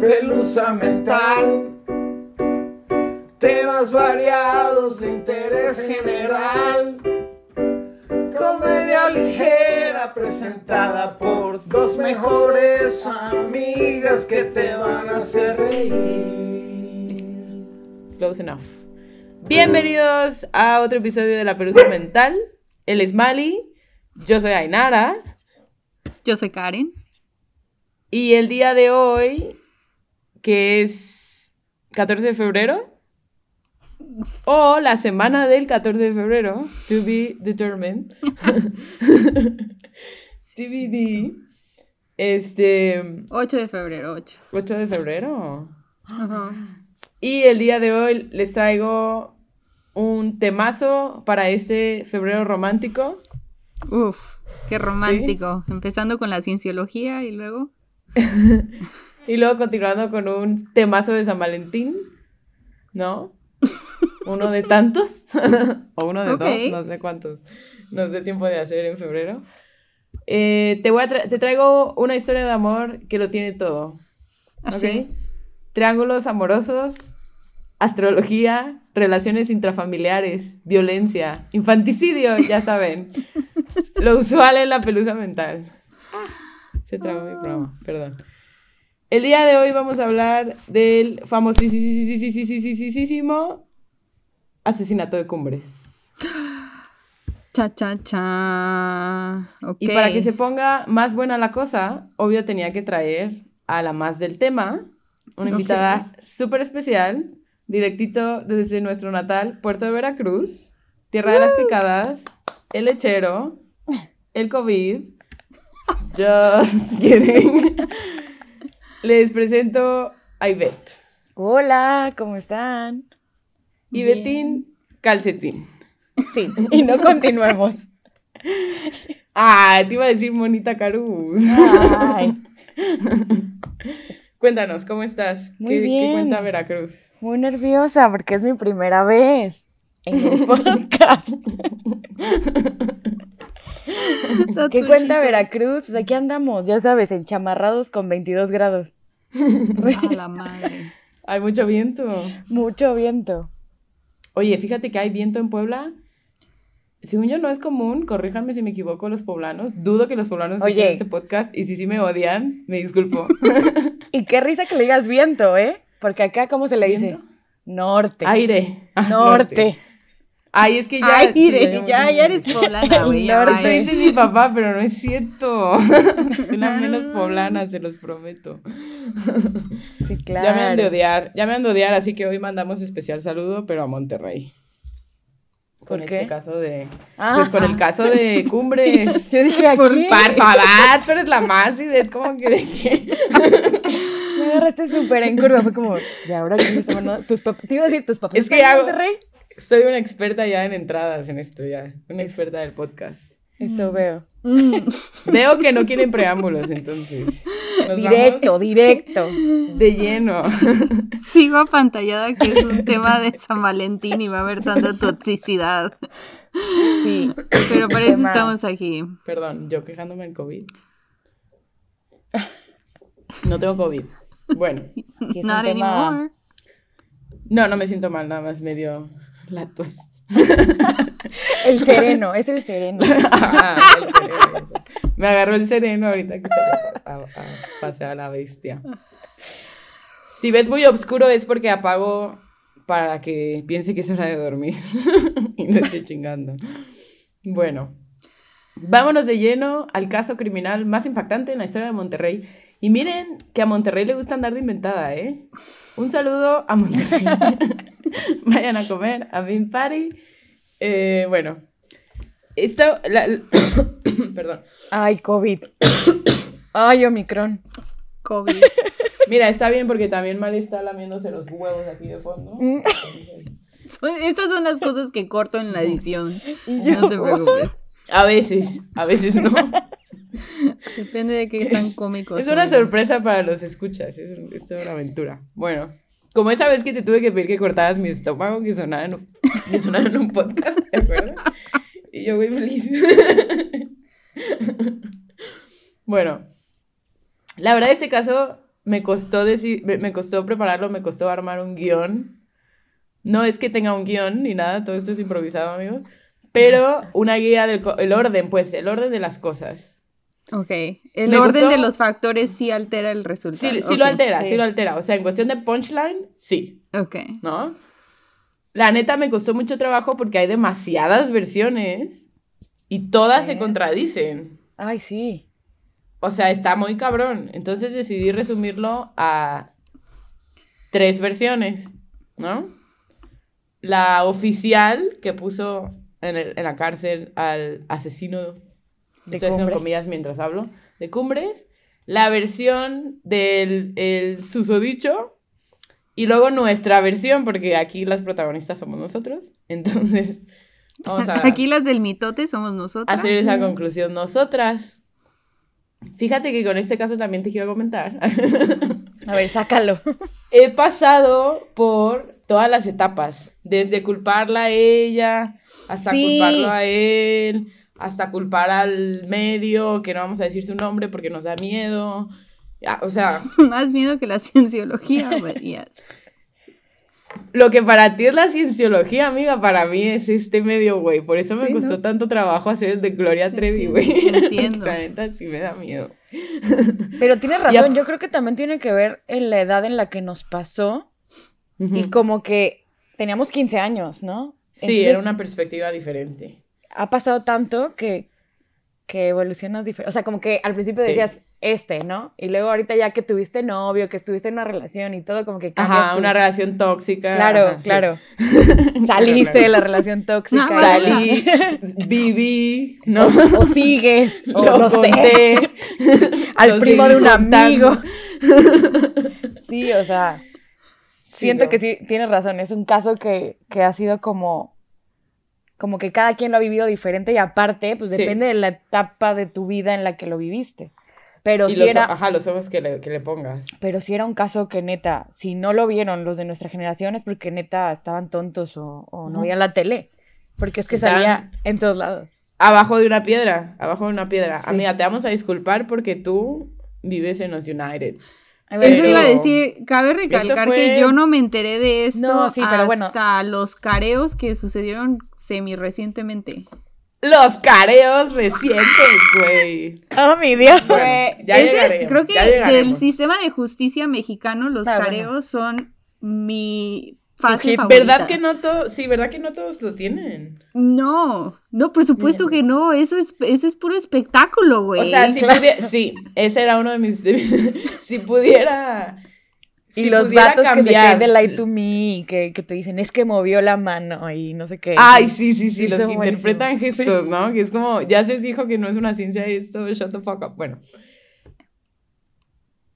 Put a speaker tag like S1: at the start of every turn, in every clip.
S1: pelusa mental. Temas variados de interés general. Comedia ligera presentada por dos mejores amigas que te van a hacer reír.
S2: Close enough. Bienvenidos a otro episodio de La Pelusa Mental. Él es Mali. Yo soy Ainara.
S3: Yo soy Karen.
S2: Y el día de hoy, que es 14 de febrero, o la semana del 14 de febrero, to be determined, TBD, este...
S3: 8 de febrero, 8.
S2: 8 de febrero. Y el día de hoy les traigo un temazo para este febrero romántico.
S3: Uf, qué romántico. Empezando con la cienciología y luego...
S2: y luego continuando con un temazo de San Valentín, ¿no? Uno de tantos, o uno de dos, no sé cuántos, no sé tiempo de hacer en febrero. Eh, te, voy a te traigo una historia de amor que lo tiene todo.
S3: ¿Así?
S2: ¿Ok? Triángulos amorosos, astrología, relaciones intrafamiliares, violencia, infanticidio, ya saben. lo usual en la pelusa mental. Se trabó mi programa, perdón. El día de hoy vamos a hablar del famosísimo asesinato de Cumbres.
S3: Cha, cha, cha.
S2: Y para que se ponga más buena la cosa, obvio tenía que traer a la más del tema, una invitada súper especial, directito desde nuestro natal, Puerto de Veracruz, tierra de las picadas, el lechero, el COVID. Just kidding. Les presento a Ivette.
S4: Hola, ¿cómo están?
S2: Y Betín Calcetín.
S4: Sí, y no continuemos.
S2: Ah, te iba a decir Monita Caruz.
S4: Ay.
S2: Cuéntanos, ¿cómo estás?
S4: Muy
S2: ¿Qué,
S4: bien.
S2: ¿Qué cuenta Veracruz?
S4: Muy nerviosa porque es mi primera vez en el podcast. ¿Qué cuenta. Veracruz? Pues aquí andamos, ya sabes, enchamarrados con 22 grados.
S3: A la madre.
S2: Hay mucho viento.
S4: Mucho viento.
S2: Oye, fíjate que hay viento en Puebla. Según yo no es común, corríjanme si me equivoco los poblanos. Dudo que los poblanos
S4: Oye.
S2: escuchen este podcast y si sí me odian, me disculpo.
S4: Y qué risa que le digas viento, ¿eh? Porque acá, ¿cómo se le dice? Norte.
S2: Aire. Ah,
S4: Norte.
S2: Ay, es que ya.
S3: Ay, mire, ya, ya eres poblana, güey.
S2: Eso
S3: vaya.
S2: dice mi papá, pero no es cierto. Suena menos poblana, se los prometo.
S4: Sí, claro.
S2: Ya me han de odiar, ya me han de odiar, así que hoy mandamos especial saludo, pero a Monterrey. Con
S4: ¿Por
S2: este
S4: qué?
S2: caso de.
S4: Ah.
S2: Pues con el caso de Cumbres.
S4: Yo dije aquí.
S2: Por favor, tú eres la más y de cómo que de qué.
S4: Me agarraste súper en curva. Fue como, ¿y ahora quién está mandando? Tus papás. Te iba a decir, ¿tus papás
S2: Es que
S4: están en
S2: hago-
S4: Monterrey?
S2: Soy una experta ya en entradas en esto ya. Una experta del podcast.
S4: Eso veo.
S2: Veo que no quieren preámbulos, entonces. Nos
S4: Directo,
S2: vamos
S4: directo.
S2: De lleno.
S3: Sigo apantallada que es un tema de San Valentín y va a haber tanta toxicidad.
S4: Sí.
S3: Pero para eso
S4: Tema.
S3: estamos aquí.
S2: Perdón, yo quejándome del COVID. No tengo COVID. Bueno.
S4: Sí, es un
S3: Not
S4: tema-
S3: anymore.
S2: No, no me siento mal, nada más medio la tos.
S4: El sereno, es el sereno.
S2: Ah, el sereno. Me agarró el sereno ahorita que se a, a pasear a la bestia. Si ves muy oscuro es porque apago para que piense que es hora de dormir y no esté chingando. Bueno, vámonos de lleno al caso criminal más impactante en la historia de Monterrey. Y miren que a Monterrey le gusta andar de inventada, ¿eh? Un saludo a Monterrey. Vayan a comer a Bean Party. Eh, bueno, esto, la- perdón.
S4: Ay, COVID. Ay, Omicron.
S3: COVID.
S2: Mira, está bien porque también Mali está lamiéndose los huevos aquí de fondo.
S3: Son- Estas son las cosas que corto en la edición.
S4: Y
S3: No te preocupes.
S2: A veces, a veces no.
S3: Depende de qué tan cómico
S2: Es una sorpresa para los escuchas, es, es toda una aventura. Bueno, como esa vez que te tuve que pedir que cortaras mi estómago que sonaba en un, que sonaba en un podcast, ¿te acuerdas? Y yo muy feliz. bueno, la verdad este caso me costó, deci- me, costó prepararlo, me costó armar un guion. No es que tenga un guion ni nada, todo esto es improvisado, amigos. Pero una guía del el orden, pues, el orden de las cosas.
S3: Ok. El
S2: Me
S3: orden
S2: gustó-
S3: de los factores sí altera el resultado.
S2: Sí, sí lo altera, sí.
S4: sí.
S2: lo altera. O sea, en cuestión de punchline, sí,
S3: Ok.
S2: ¿no? La neta me costó mucho trabajo porque hay demasiadas versiones y todas
S4: Sí.
S2: se contradicen.
S4: Ay, sí.
S2: O sea, está muy cabrón. Entonces decidí resumirlo a tres versiones, ¿no? La oficial que puso en, el- en la cárcel al asesino,
S4: De
S2: estoy haciendo comillas mientras hablo, de Cumbres. La versión del el susodicho. Y luego nuestra versión, porque aquí las protagonistas somos nosotros. Entonces, vamos a
S3: Aquí las del mitote somos nosotros.
S2: hacer esa conclusión nosotras. Fíjate que con este caso también te quiero comentar.
S4: A ver, sácalo.
S2: He pasado por todas las etapas, desde culparla a ella, hasta
S4: Sí.
S2: culparlo a él, hasta culpar al medio, que no vamos a decir su nombre porque nos da miedo. Ya, O sea,
S3: Más miedo que la cienciología, yes.
S2: lo que para ti es la cienciología, amiga, para mí es este medio, güey. Por eso me
S3: Sí,
S2: costó
S3: ¿no?
S2: tanto trabajo hacer el de Gloria Trevi, güey.
S3: Entiendo.
S2: La neta sí me da miedo.
S4: Pero tienes razón, yo creo que también tiene que ver en la edad en la que nos pasó y como que teníamos 15 años, ¿no?
S2: Sí,
S4: Entonces,
S2: era una perspectiva diferente.
S4: Ha pasado tanto que, que evolucionas diferente. O sea, como que al principio
S2: Sí.
S4: decías este, ¿no? Y luego ahorita ya que tuviste novio, que estuviste en una relación y todo, como que cambias
S2: Ajá,
S4: tu-
S2: una relación tóxica.
S4: Claro,
S2: ajá, sí.
S4: claro. Saliste de la relación tóxica.
S3: No,
S2: Salí, viví, ¿no?
S4: O sigues, o
S2: Lo
S4: sé,
S2: conté.
S4: al
S2: lo
S4: primo de un
S2: contando.
S4: amigo. Sí, o sea,
S2: Sí,
S4: siento
S2: no.
S4: que sí, tienes razón. Es un caso que, que ha sido como, como que cada quien lo ha vivido diferente y aparte, pues
S2: Sí.
S4: depende de la etapa de tu vida en la que lo viviste. Pero
S2: Y
S4: sí
S2: los,
S4: era,
S2: ajá, los ojos que le, que le pongas.
S4: pero sí era un caso que neta, si no lo vieron los de nuestra generación es porque neta estaban tontos o, o no veían la tele. Porque es que
S2: Estaban-
S4: salía en todos lados.
S2: Abajo de una piedra, abajo de una piedra.
S4: Sí.
S2: Amiga, te vamos a disculpar porque tú vives en los United.
S4: Ver,
S3: Eso iba a decir, cabe recalcar
S2: fue-
S3: que yo no me enteré de esto
S4: No, sí, pero bueno.
S3: hasta los careos que sucedieron semi recientemente.
S2: Los careos recientes, güey.
S4: ¡Oh, mi Dios!
S2: ya
S3: Ese- creo que
S2: ya
S3: del sistema de justicia mexicano los
S4: Ah, bueno.
S3: careos son mi fase favorita.
S2: ¿Verdad que no todos, sí, verdad que no todos lo tienen?
S3: No, no, por supuesto que no, eso es, eso es puro espectáculo, güey.
S2: O sea, si pudiera, sí, ese era uno de mis, de mis- si pudiera,
S4: Y
S2: si
S4: los
S2: pudiera
S4: vatos que se
S2: cambiar-
S4: caen de light to me y que, que te dicen es que movió la mano y no sé qué.
S2: Ay, sí, sí, sí,
S4: Sí,
S2: los que interpretan gestos, ¿no? Que es como, ya se dijo que no es una ciencia esto, shut the fuck up. Bueno.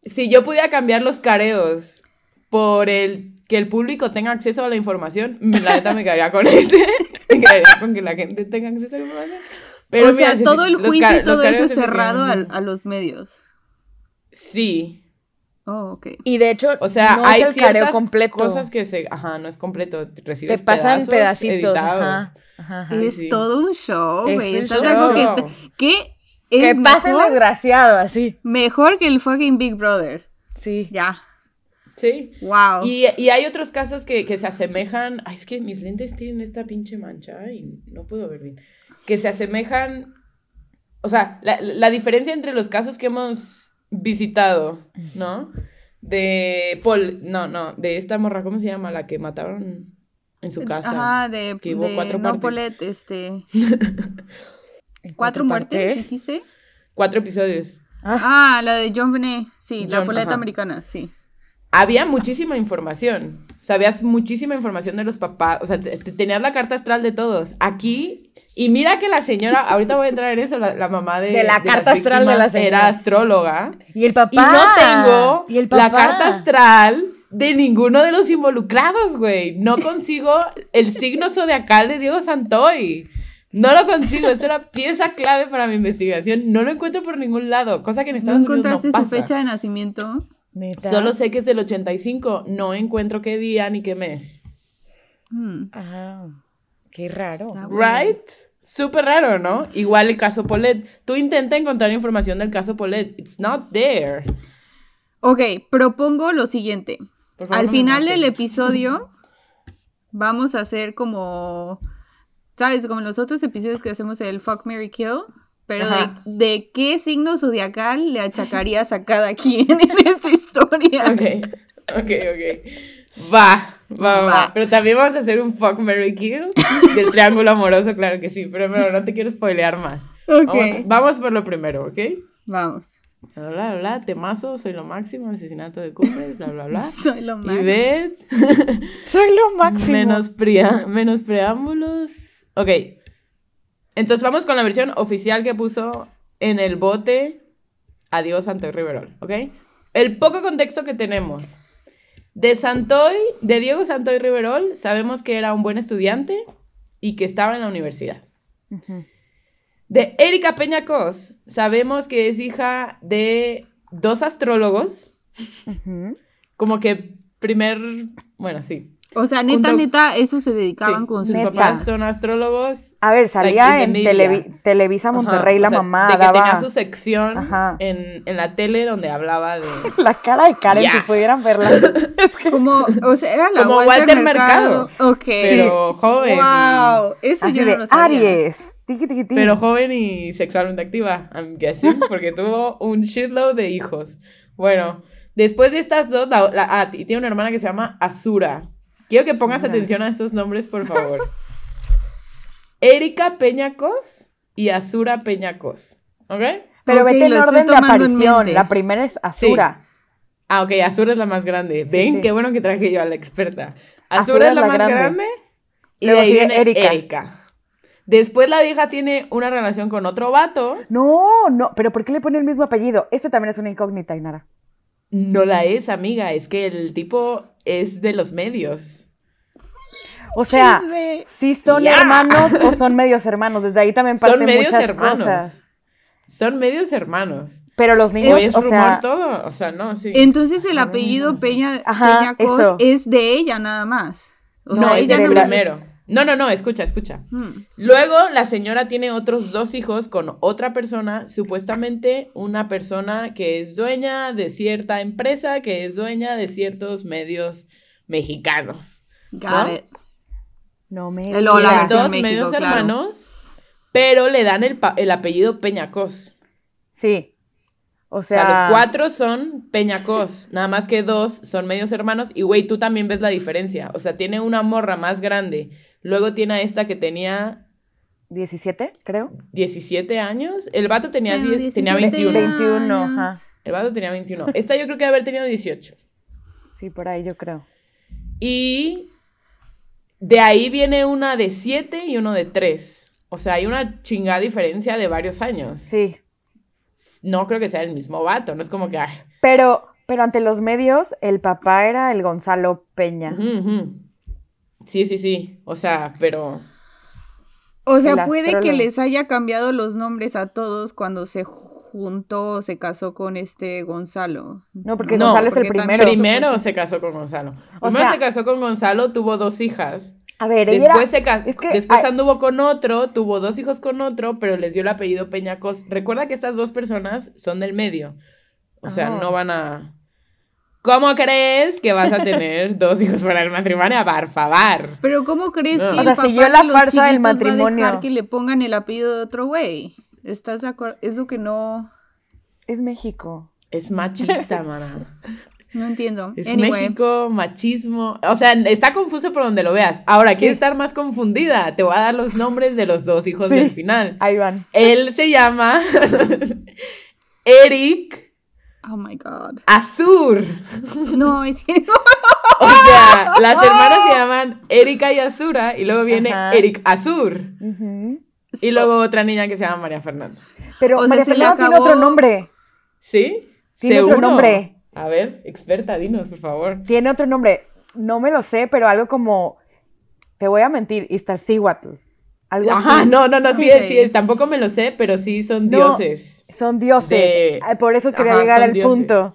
S2: Si yo pudiera cambiar los careos por el que el público tenga acceso a la información, la neta me quedaría con ese. me quedaría con que la gente tenga acceso a la información. Pero
S3: o sea,
S2: mira,
S3: todo el juicio y todo eso es cerrado al- a, los medios.
S2: Sí.
S3: Oh, ok.
S4: Y de hecho,
S2: O sea,
S4: no
S2: hay
S4: es el careo completo.
S2: cosas que se... Ajá, no es completo. Recibes
S4: te pasan
S2: pedazos
S4: pedacitos.
S2: editados.
S4: Ajá, ajá, ajá.
S2: Ay,
S3: es
S2: sí.
S3: todo un show,
S4: Es
S3: güey.
S4: un
S3: ¿Estás de acuerdo
S2: show.
S3: que, que
S4: Que
S3: es
S4: pase el
S3: mejor,
S4: desgraciado, así.
S3: mejor que el fucking Big Brother?
S4: Sí.
S3: Ya.
S2: Sí.
S3: Wow.
S2: Y, y hay otros casos que, que se asemejan. Ay, es que mis lentes tienen esta pinche mancha y no puedo ver bien. Que se asemejan. O sea, la, la diferencia entre los casos que hemos visitado, ¿no? De Paul. No, no, de esta morra, ¿cómo se llama? La que mataron en su casa.
S3: Ajá, de,
S2: que hubo
S3: de
S2: cuatro
S3: no. Paulette, este.
S4: ¿En
S3: ¿Cuatro muertes, dijiste?
S2: Cuatro episodios.
S3: Ah, la de John Benet. Sí, la Paulette
S2: ajá.
S3: americana, sí.
S2: Había muchísima información. Sabías muchísima información de los papás. O sea, te- te- tenías la carta astral de todos. Aquí. Y mira que la señora, ahorita voy a entrar en eso, la, la mamá de,
S4: De la
S2: las
S4: carta astral de la señora.
S2: Era astróloga.
S4: Y el papá.
S2: Y no tengo
S4: Y el
S2: la
S4: papá.
S2: carta astral de ninguno de los involucrados, güey. No consigo el signo zodiacal de Diego Santoy. No lo consigo. Esto era pieza clave para mi investigación. No lo encuentro por ningún lado. Cosa que en
S3: ¿No
S2: Estados Unidos
S3: encontraste
S2: no
S3: su
S2: pasa.
S3: fecha de nacimiento?
S4: Neta.
S2: Solo sé que es del 85, no encuentro qué día ni qué mes.
S3: Hmm.
S4: Ah, qué raro.
S2: Right? Súper raro, ¿no? Igual el caso Polet. Tú intenta encontrar información del caso Polet. It's not there.
S3: Ok, propongo lo siguiente.
S2: Favor,
S3: Al
S2: no
S3: final del episodio vamos a hacer como, ¿sabes? Como en los otros episodios que hacemos el Fuck, Mary Kill. Pero de, de qué signo zodiacal le achacarías a cada quien en esta historia.
S2: Ok, ok, ok. Va, va, va, va. Pero también vamos a hacer un fuck, Mary Kill del triángulo amoroso, claro que sí. Pero no, no te quiero spoilear más.
S3: Ok.
S2: Vamos, vamos por lo primero, ¿ok?
S3: Vamos.
S2: Bla, bla, bla, temazo, soy lo máximo, asesinato de Cooper, bla, bla, bla.
S3: Soy lo más.
S2: Y
S4: Soy lo máximo.
S2: menos, prea- menos preámbulos. Ok. Entonces vamos con la versión oficial que puso en el bote Adiós Santoy Riverol, ¿ok? El poco contexto que tenemos. De Santoy, de Diego Santoy Riverol, sabemos que era un buen estudiante y que estaba en la universidad. De Erika Peñacos, sabemos que es hija de dos astrólogos. Como que primer, bueno, sí.
S3: O sea, neta, neta, eso se dedicaban
S2: Sí,
S3: con
S2: sus
S4: Neta.
S2: papás son astrólogos.
S4: A ver, salía en. Televi- Televisa Monterrey
S2: Ajá,
S4: la
S2: o sea,
S4: mamá,
S2: de que
S4: daba
S2: tenía su sección en, en la tele donde hablaba de...
S4: la cara de Karen
S2: Ya.
S4: si pudieran verla. es que
S3: Como, o sea, era la
S2: Como
S3: Walter,
S2: Walter
S3: Mercado. Ok.
S2: Pero joven. y-
S3: Wow, eso
S4: así
S3: yo
S4: de
S3: no lo sabía.
S4: Aries. Tiki, tiki, tiki.
S2: pero joven y sexualmente activa, I'm guessing, porque tuvo un shitload de hijos. Bueno, después de estas dos, la, la- ah, y tiene una hermana que se llama Azura. Quiero que pongas atención a estos nombres, por favor. Erika Peñacos y Azura Peñacos. ¿Ok?
S4: Pero
S3: Ok,
S4: vete en orden de aparición. La primera es Azura.
S2: Ah, ok, Azura es la más grande.
S4: Sí,
S2: ¿Ven?
S4: sí.
S2: Qué bueno que traje yo a la experta. Azura,
S4: Azura
S2: es la, más grande.
S4: grande.
S2: y
S4: Luego
S2: de ahí
S4: sigue
S2: viene
S4: Erika.
S2: Erika. Después la vieja tiene una relación con otro vato.
S4: No, no, pero ¿por qué le pone el mismo apellido? Este también es una incógnita, Inara.
S2: No la es, amiga. Es que el tipo es de los medios.
S4: O sea,
S3: Chisme.
S4: si son hermanos o son medios hermanos. Desde ahí también
S2: Son
S4: parten
S2: medios
S4: muchas
S2: hermanos.
S4: cosas.
S2: Son medios hermanos.
S4: Pero los
S2: ¿O
S4: niños,
S2: es
S4: o
S2: rumor
S4: sea,
S2: todo? O sea, no, sí.
S3: Entonces el apellido Peña,
S4: Ajá,
S3: Peñacos
S4: eso.
S3: es de ella nada más. O
S2: no,
S3: sea,
S2: es
S3: ella no
S2: primero. No, no, no, escucha, escucha.
S3: Hmm.
S2: Luego la señora tiene otros dos hijos con otra persona, supuestamente una persona que es dueña de cierta empresa, que es dueña de ciertos medios mexicanos.
S3: Got
S2: ¿No?
S3: it.
S4: No me
S3: El hola,
S2: Dos
S3: México,
S2: medios
S3: claro.
S2: hermanos, pero le dan el, pa- el apellido Peñacos.
S4: Sí. O
S2: O sea,
S4: sea,
S2: los cuatro son Peñacos, nada más que dos son medios hermanos. Y güey, tú también ves la diferencia. O sea, tiene una morra más grande. Luego tiene a esta que tenía
S4: 17, creo.
S2: 17 años. El vato tenía,
S3: Pero
S2: 10 tenía
S3: 17
S2: 21.
S4: 21,
S3: años.
S4: ajá.
S2: El vato tenía 21. Esta yo creo que debe haber tenido 18.
S4: Sí, por ahí yo creo.
S2: Y de ahí viene una de 7 y uno de 3. O sea, hay una chingada diferencia de varios años.
S4: Sí.
S2: No creo que sea el mismo vato. No es como que... ay,
S4: Pero, pero ante los medios, el papá era el Gonzalo Peña.
S2: Sí, sí, sí. O sea, pero...
S3: O sea, puede que les haya cambiado los nombres a todos cuando se juntó o se casó con este Gonzalo.
S4: No, porque
S2: No,
S4: Gonzalo es el primero.
S2: Primero se casó con Gonzalo.
S4: O
S2: Primero
S4: sea-
S2: se casó con Gonzalo, tuvo dos hijas.
S4: A ver, ella
S2: Después,
S4: era-
S2: se
S4: es que
S2: después anduvo con otro, tuvo dos hijos con otro, pero les dio el apellido Peñacos. Recuerda que estas dos personas son del medio. O sea, no van a... ¿Cómo crees que vas a tener dos hijos para el matrimonio? Por favor.
S3: Pero ¿cómo crees
S2: No.
S3: que
S2: O
S3: el
S4: sea, siguió la
S3: de los
S4: farsa del
S3: chiquitos va a
S4: matrimonio.
S3: dejar que le pongan el apellido de otro güey? ¿Estás de acuerdo? Es lo que no,
S4: Es México.
S2: Es machista, mana.
S3: no entiendo.
S2: Es
S3: anyway,
S2: México, machismo. O sea, está confuso por donde lo veas. Ahora, ¿quieres
S4: Sí.
S2: estar más confundida? Te voy a dar los nombres de los dos hijos
S4: Sí.
S2: del final.
S4: Ahí van.
S2: Él se llama Eric
S3: oh my god.
S2: Azur.
S3: No, es que no.
S2: O sea, las hermanas se llaman Erika y Azura y luego viene
S4: Ajá.
S2: Eric Azur.
S4: Ujú.
S2: Y luego otra niña que se llama María Fernanda.
S4: Pero
S3: O sea,
S4: María Fernanda tiene otro nombre.
S2: ¿Sí?
S4: Tiene otro
S2: ¿Seguro?
S4: nombre.
S2: A ver, experta, dinos, por favor.
S4: Tiene otro nombre. No me lo sé, pero algo como. Te voy a mentir, Iztaccíhuatl. Algo
S2: Ajá,
S4: así.
S2: no, no, no, sí es, sí es. Tampoco me lo sé, pero sí son
S4: No.
S2: dioses.
S4: Son dioses.
S2: De-
S4: Ay, Por eso quería
S2: Ajá,
S4: llegar al
S2: dioses.
S4: punto.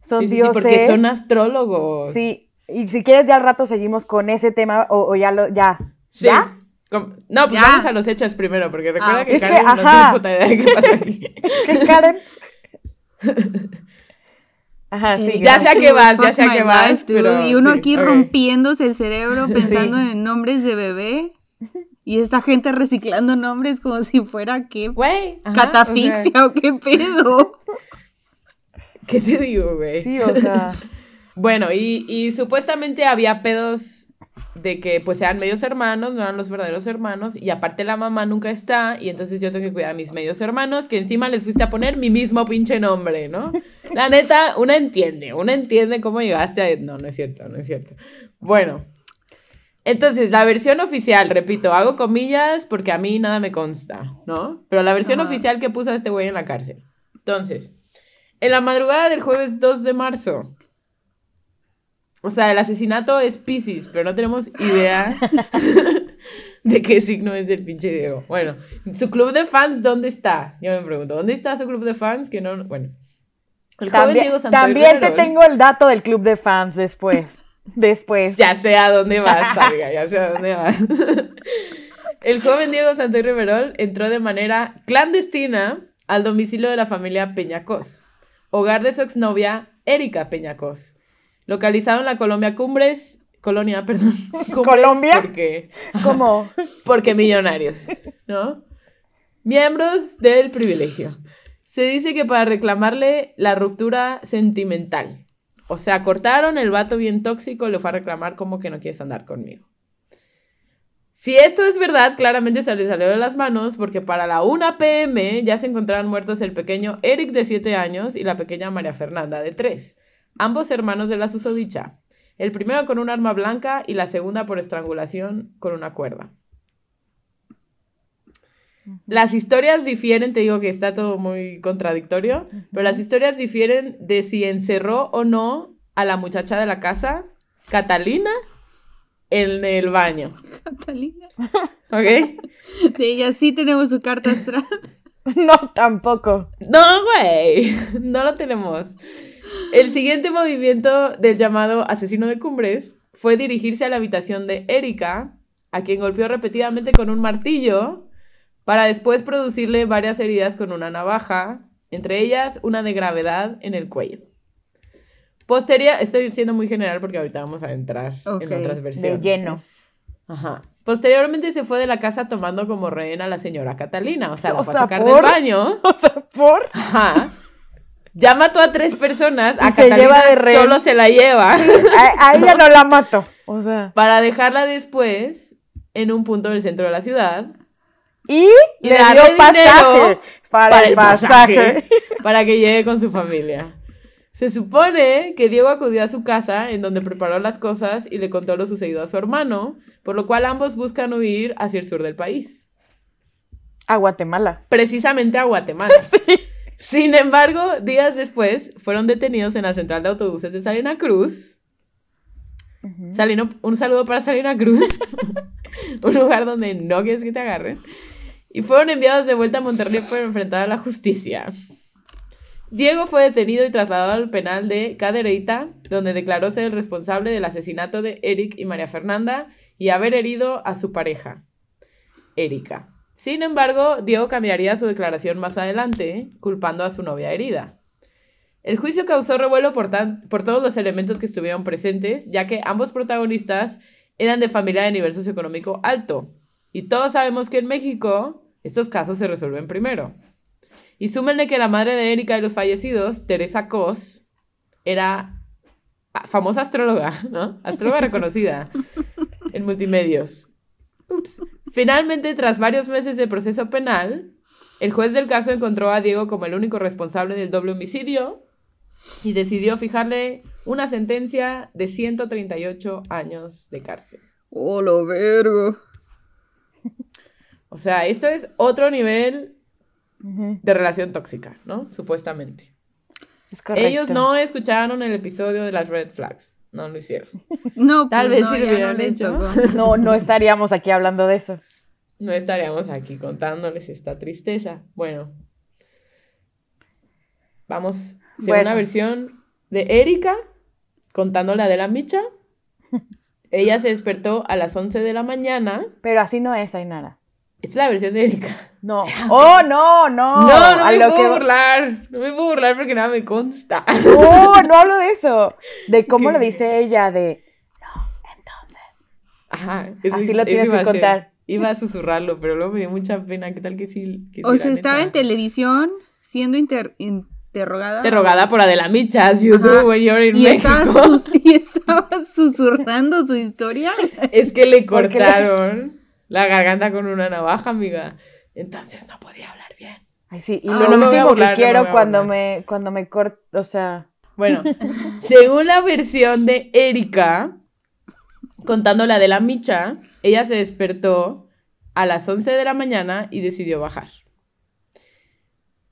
S4: Son
S2: sí, sí,
S4: dioses.
S2: Sí, porque son astrólogos.
S4: Sí. Y si quieres, ya al rato seguimos con ese tema o, o ya lo. Ya.
S2: Sí.
S4: ¿Ya?
S2: Com- No, pues
S3: Ya.
S2: vamos a los hechos primero, porque recuerda
S3: Ah,
S2: que
S4: es que,
S2: Karen no
S4: ajá.
S2: tiene puta idea de qué pasa aquí.
S4: Es que Karen. Ajá, sí.
S3: Eh,
S2: Ya sé a
S3: sí,
S2: qué vas, ya
S3: fuck
S2: sé a
S3: my
S2: qué vas, pero
S3: Y uno
S2: sí,
S3: aquí
S2: ok.
S3: rompiéndose el cerebro pensando
S4: Sí.
S3: en nombres de bebé. Y esta gente reciclando nombres como si fuera qué
S2: Güey. ajá,
S3: catafixia
S2: o sea,
S3: o qué pedo.
S2: ¿Qué te digo, güey?
S4: Sí, o sea.
S2: Bueno, y, y supuestamente había pedos de que pues sean medios hermanos, no eran los verdaderos hermanos, y aparte la mamá nunca está, y entonces yo tengo que cuidar a mis medios hermanos, que encima les fuiste a poner mi mismo pinche nombre, ¿no? La neta, una entiende, una entiende cómo llegaste a... No, no es cierto, no es cierto. Bueno, entonces la versión oficial, repito, hago comillas porque a mí nada me consta, ¿no? Pero la versión
S3: Ajá.
S2: oficial que puso a este güey en la cárcel. Entonces, en la madrugada del jueves 2 de marzo, o sea, el asesinato es Pisces, pero no tenemos idea de qué signo es el pinche Diego. Bueno, su club de fans, ¿dónde está? Yo me pregunto, ¿dónde está su club de fans? Que no, bueno. El joven
S4: También,
S2: Diego
S4: también te
S2: Riverol,
S4: tengo el dato del club de fans después. Después.
S2: Ya sé a dónde vas, amiga, ya sé a dónde vas. El joven Diego Santoy Riverol entró de manera clandestina al domicilio de la familia Peñacos, hogar de su exnovia Erika Peñacos, localizado en la Colombia Cumbres, colonia, perdón. Cumbres,
S4: ¿Colombia?
S2: Porque,
S4: Como.
S2: porque millonarios, ¿no? Miembros del privilegio. Se dice que para reclamarle la ruptura sentimental. O sea, cortaron el vato bien tóxico, le fue a reclamar como que no quieres andar conmigo. Si esto es verdad, claramente se le salió de las manos porque para la 1 pm ya se encontraron muertos el pequeño Eric de 7 años y la pequeña María Fernanda de 3, ambos hermanos de la susodicha. El primero con un arma blanca y la segunda por estrangulación con una cuerda. Las historias difieren, te digo que está todo muy contradictorio, pero las historias difieren de si encerró o no a la muchacha de la casa, Catalina, en el baño.
S3: Catalina.
S2: ¿Ok?
S3: De ella sí tenemos su carta astral.
S4: No, tampoco.
S2: No, güey, no lo tenemos. El siguiente movimiento del llamado asesino de cumbres fue dirigirse a la habitación de Erika, a quien golpeó repetidamente con un martillo, para después producirle varias heridas con una navaja, entre ellas una de gravedad en el cuello. Posterior, estoy siendo muy general porque ahorita vamos a entrar en otras
S4: De
S2: versiones.
S4: lleno.
S2: Ajá. Posteriormente se fue de la casa tomando como rehén a la señora Catalina, o sea, la
S4: O
S2: fue
S4: sea,
S2: a sacar
S4: ¿por?
S2: del baño.
S4: O sea, por.
S2: Ajá. Ya mató a tres personas, a
S4: Y se
S2: Catalina
S4: lleva de rehén.
S2: solo se la lleva
S4: A, a ella no la mato. O sea.
S2: para dejarla después en un punto del centro de la ciudad
S4: Y
S2: Y
S4: le dio pasaje para, el pasaje.
S2: para que llegue con su familia. Se supone que Diego acudió a su casa en donde preparó las cosas y le contó lo sucedido a su hermano, por lo cual ambos buscan huir hacia el sur del país.
S4: A Guatemala.
S2: precisamente a Guatemala. Sin embargo, días después fueron detenidos en la central de autobuses de Salina Cruz. Salino- un saludo para Salina Cruz, un lugar donde no quieres que te agarren. Y fueron enviados de vuelta a Monterrey para enfrentar a la justicia. Diego fue detenido y trasladado al penal de Cadereyta, donde declaró ser el responsable del asesinato de Eric y María Fernanda y haber herido a su pareja, Erika. Sin embargo, Diego cambiaría su declaración más adelante, culpando a su novia herida. El juicio causó revuelo por, tan- por todos los elementos que estuvieron presentes, ya que ambos protagonistas eran de familia de nivel socioeconómico alto. Y todos sabemos que en México estos casos se resuelven primero. Y súmenle que la madre de Erika y los fallecidos, Teresa Cos, era famosa astróloga, ¿no? Astróloga reconocida en multimedios. Ups. Finalmente, tras varios meses de proceso penal, el juez del caso encontró a Diego como el único responsable del doble homicidio y decidió fijarle una sentencia de 138 años de cárcel.
S3: Oh, lo vergo.
S2: O sea, esto es otro nivel de relación tóxica, ¿no? Supuestamente.
S4: Es correcto.
S2: Ellos no escucharon el episodio de las red flags. No lo hicieron.
S3: No,
S2: Tal
S3: pues
S2: vez
S3: no,
S2: sí lo
S3: ya no
S2: hubieran
S3: les
S2: hecho.
S3: tocó.
S4: No, no estaríamos aquí hablando de eso.
S2: No estaríamos aquí contándoles esta tristeza. Bueno. Vamos a hacer
S4: Bueno.
S2: una versión de Erika contando la de la Micha. Ella se despertó a las 11 de la mañana.
S4: Pero así no es, Ainara.
S2: Es la versión de Erika.
S4: No. Oh, no, no.
S2: No, no
S4: a
S2: me
S4: lo
S2: puedo
S4: que
S2: burlar. No me puedo burlar porque nada me consta.
S4: No, no hablo de eso. De cómo
S2: ¿Qué?
S4: lo dice ella, de. No, entonces.
S2: Ajá. eso-
S4: Así lo tienes
S2: iba
S4: que contar.
S2: Iba a susurrarlo, pero luego me dio mucha pena. ¿Qué tal que sí? que
S3: O sea, estaba en televisión siendo inter- interrogada.
S2: Interrogada por Adela Michas, you
S3: Ajá.
S2: do when you're in
S3: y
S2: México.
S3: estaba, sus- y estaba susurrando su historia.
S2: Es que le
S4: ¿Por qué le-
S2: cortaron la garganta con una navaja, amiga. Entonces no podía hablar bien.
S4: Ay, sí. Y lo
S2: no
S4: último que quiero cuando me, cuando me corto, o sea.
S2: Bueno, según la versión de Erika, contando la de la Micha, ella se despertó a las 11 de la mañana y decidió bajar.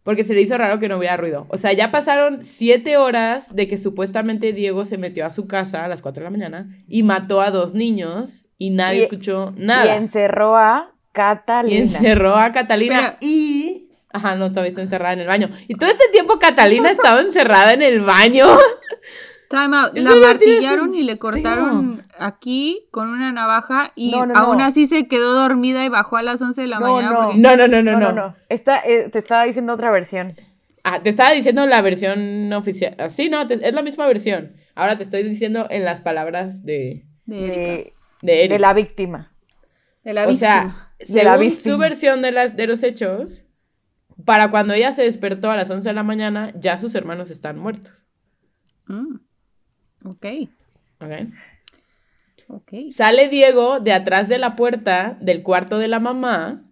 S2: Porque se le hizo raro que no hubiera ruido. O sea, ya pasaron 7 horas de que supuestamente Diego se metió a su casa a las 4 de la mañana y mató a dos niños y nadie
S4: Y-
S2: escuchó
S4: Y
S2: nada.
S4: encerró a Catalina.
S2: Y encerró a Catalina
S3: Pero-
S2: y... Ajá, no, todavía está encerrada en el baño. Y todo este tiempo Catalina estaba encerrada en el baño.
S3: Time out.
S2: Eso
S3: La martillaron y le cortaron aquí con una navaja y
S4: No, no,
S3: aún
S4: no.
S3: así se quedó dormida y bajó a las 11 de la
S4: No,
S3: mañana.
S4: no.
S3: porque-
S2: No, no, no, no,
S4: No,
S2: no.
S4: no, no. Esta, eh, te estaba diciendo otra versión.
S2: Ah, te estaba diciendo la versión oficial. Ah, Sí, no, te- es la misma versión. Ahora te estoy diciendo en las palabras de,
S3: De, Erika.
S4: De,
S2: de Eric.
S4: de la víctima.
S3: De la
S2: o
S3: víctima.
S2: sea,
S4: De la
S2: según
S4: víctima.
S2: su versión de, la- de los hechos, para cuando ella se despertó a las 11 de la mañana, ya sus hermanos están muertos.
S3: Mm. Ok,
S2: ¿ok?
S3: ok.
S2: Sale Diego de atrás de la puerta del cuarto de la mamá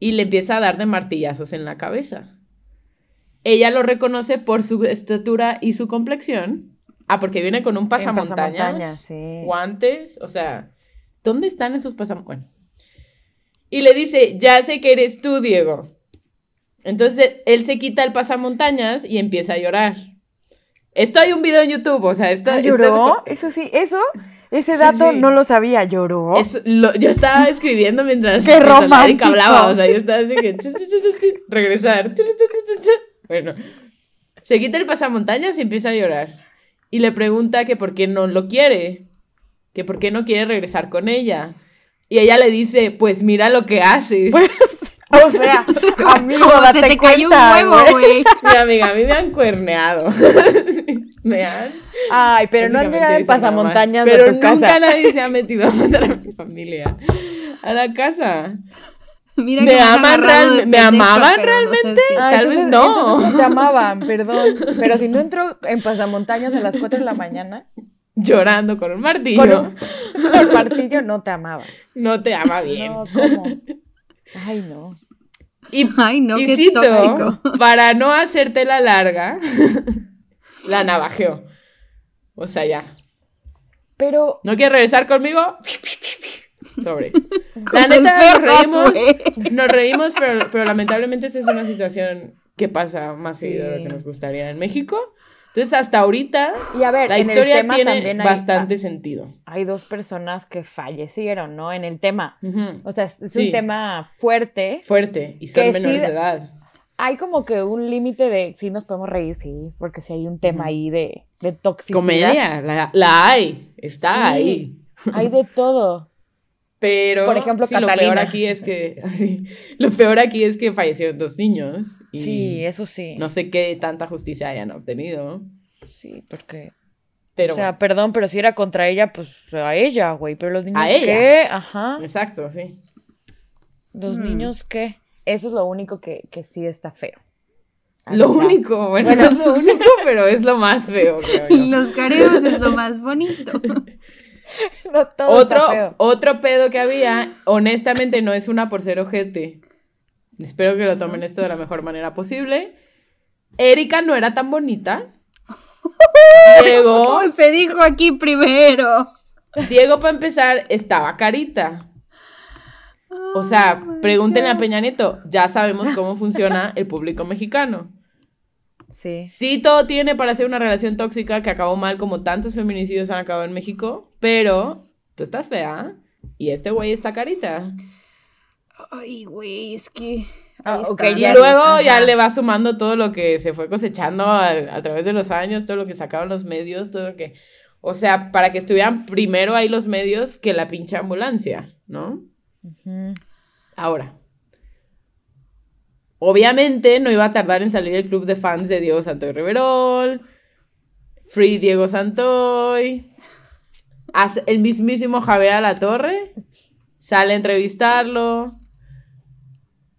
S2: y le empieza a dar de martillazos en la cabeza. Ella lo reconoce por su estatura y su complexión. Ah, porque viene con un pasamontañas,
S4: pasamontañas, sí.
S2: guantes, o sea, ¿dónde están esos pasamontañas? Bueno. Y le dice, ya sé que eres tú, Diego. Entonces él se quita el pasamontañas y empieza a llorar. Esto hay un video en YouTube, o sea, esto,
S4: Ah, ¿Lloró? Eso sí, eso, ese dato
S2: sí.
S4: no lo sabía. ¿Lloró?
S2: Es lo- yo estaba escribiendo mientras,
S4: ¡Qué romántico!
S2: hablaba. O sea, yo estaba así que. regresar. Bueno. Se quita el pasamontañas y empieza a llorar. Y le pregunta que por qué no lo quiere. Que por qué no quiere regresar con ella. Y ella le dice: Pues mira lo que haces.
S4: O sea, amigo,
S3: Como
S4: date
S3: se te cayó un huevo,
S4: güey.
S2: Mira, amiga, a mí me han cuerneado. me han.
S4: Ay, pero no han llegado en
S2: eso nada más.
S4: pasamontañas
S2: Pero
S4: a tu
S2: nunca
S4: casa.
S2: nadie se ha metido a matar a mi familia. A la casa.
S3: Mira
S2: ¿Me aman real- me amaban
S3: pero no sé
S2: realmente?
S4: Ah,
S2: Tal
S4: entonces,
S2: vez no.
S4: entonces no te amaban, perdón. Pero si no entró en pasamontañas a las 4 de la mañana,
S2: Llorando con un martillo.
S4: con, un- con martillo no te amaban.
S2: No te ama bien.
S4: No, ¿cómo? Ay, no.
S2: Y,
S3: Ay, no,
S2: y
S3: qué
S2: cito,
S3: tóxico.
S2: para no hacerte la larga, la navajeó. O sea, ya.
S4: Pero,
S2: ¿No quieres regresar conmigo? Sobre. La neta, nos reímos, nos reímos, pero, pero lamentablemente esa es una situación que pasa más
S4: Sí.
S2: seguido de lo que nos gustaría en México. Entonces, hasta ahorita,
S4: y a ver,
S2: la
S4: en el
S2: historia
S4: tema
S2: tiene
S4: hay,
S2: bastante sentido.
S4: hay dos personas que fallecieron, ¿no? En el tema.
S2: Ujú.
S4: O sea, es, es
S2: Sí.
S4: un tema fuerte.
S2: Fuerte, y son menores
S4: sí-
S2: de edad.
S4: Hay como que un límite de, sí nos podemos reír, sí, porque si hay un tema ahí de, de toxicidad.
S2: Comedia, la, la hay, está
S4: Sí.
S2: ahí.
S4: Hay de todo.
S2: Pero
S4: Por ejemplo,
S2: sí, lo peor aquí es que lo peor aquí es que fallecieron dos niños y
S4: Sí, eso sí.
S2: no sé qué tanta justicia hayan obtenido,
S4: Sí, porque.
S2: pero
S4: o sea, perdón, pero si era contra ella, pues a ella, güey. Pero los niños,
S2: A ella.
S4: ¿qué? Ajá.
S2: bueno, exacto, sí.
S4: Los
S3: Mm.
S4: niños, ¿qué? Eso es lo único que, que sí está feo.
S2: Lo único, bueno, no es lo único, pero es lo más feo, creo yo.
S3: Los careos es lo más bonito.
S4: No, todo está
S2: Otro,
S4: feo.
S2: otro pedo que había, honestamente no es una por ser ojete. Espero que lo tomen esto de la mejor manera posible. Erika no era tan bonita.
S3: Como se dijo aquí primero.
S2: Diego, para empezar, estaba carita. O sea, pregúntenle a Peña Nieto, ya sabemos cómo funciona el público mexicano.
S4: Sí.
S2: Sí, todo tiene para ser una relación tóxica que acabó mal, como tantos feminicidios han acabado en México, pero tú estás fea y este güey está carita.
S3: Ay, güey, es que.
S4: Ah.
S2: Y luego
S4: ajá.
S2: ya le va sumando todo lo que se fue cosechando a, a través de los años, todo lo que sacaron los medios, todo lo que... O sea, para que estuvieran primero ahí los medios que la pinche ambulancia, ¿no? Ahora, obviamente no iba a tardar en salir el club de fans de Diego Santoy Riverol, Free Diego Santoy, el mismísimo Javier Alatorre sale a entrevistarlo,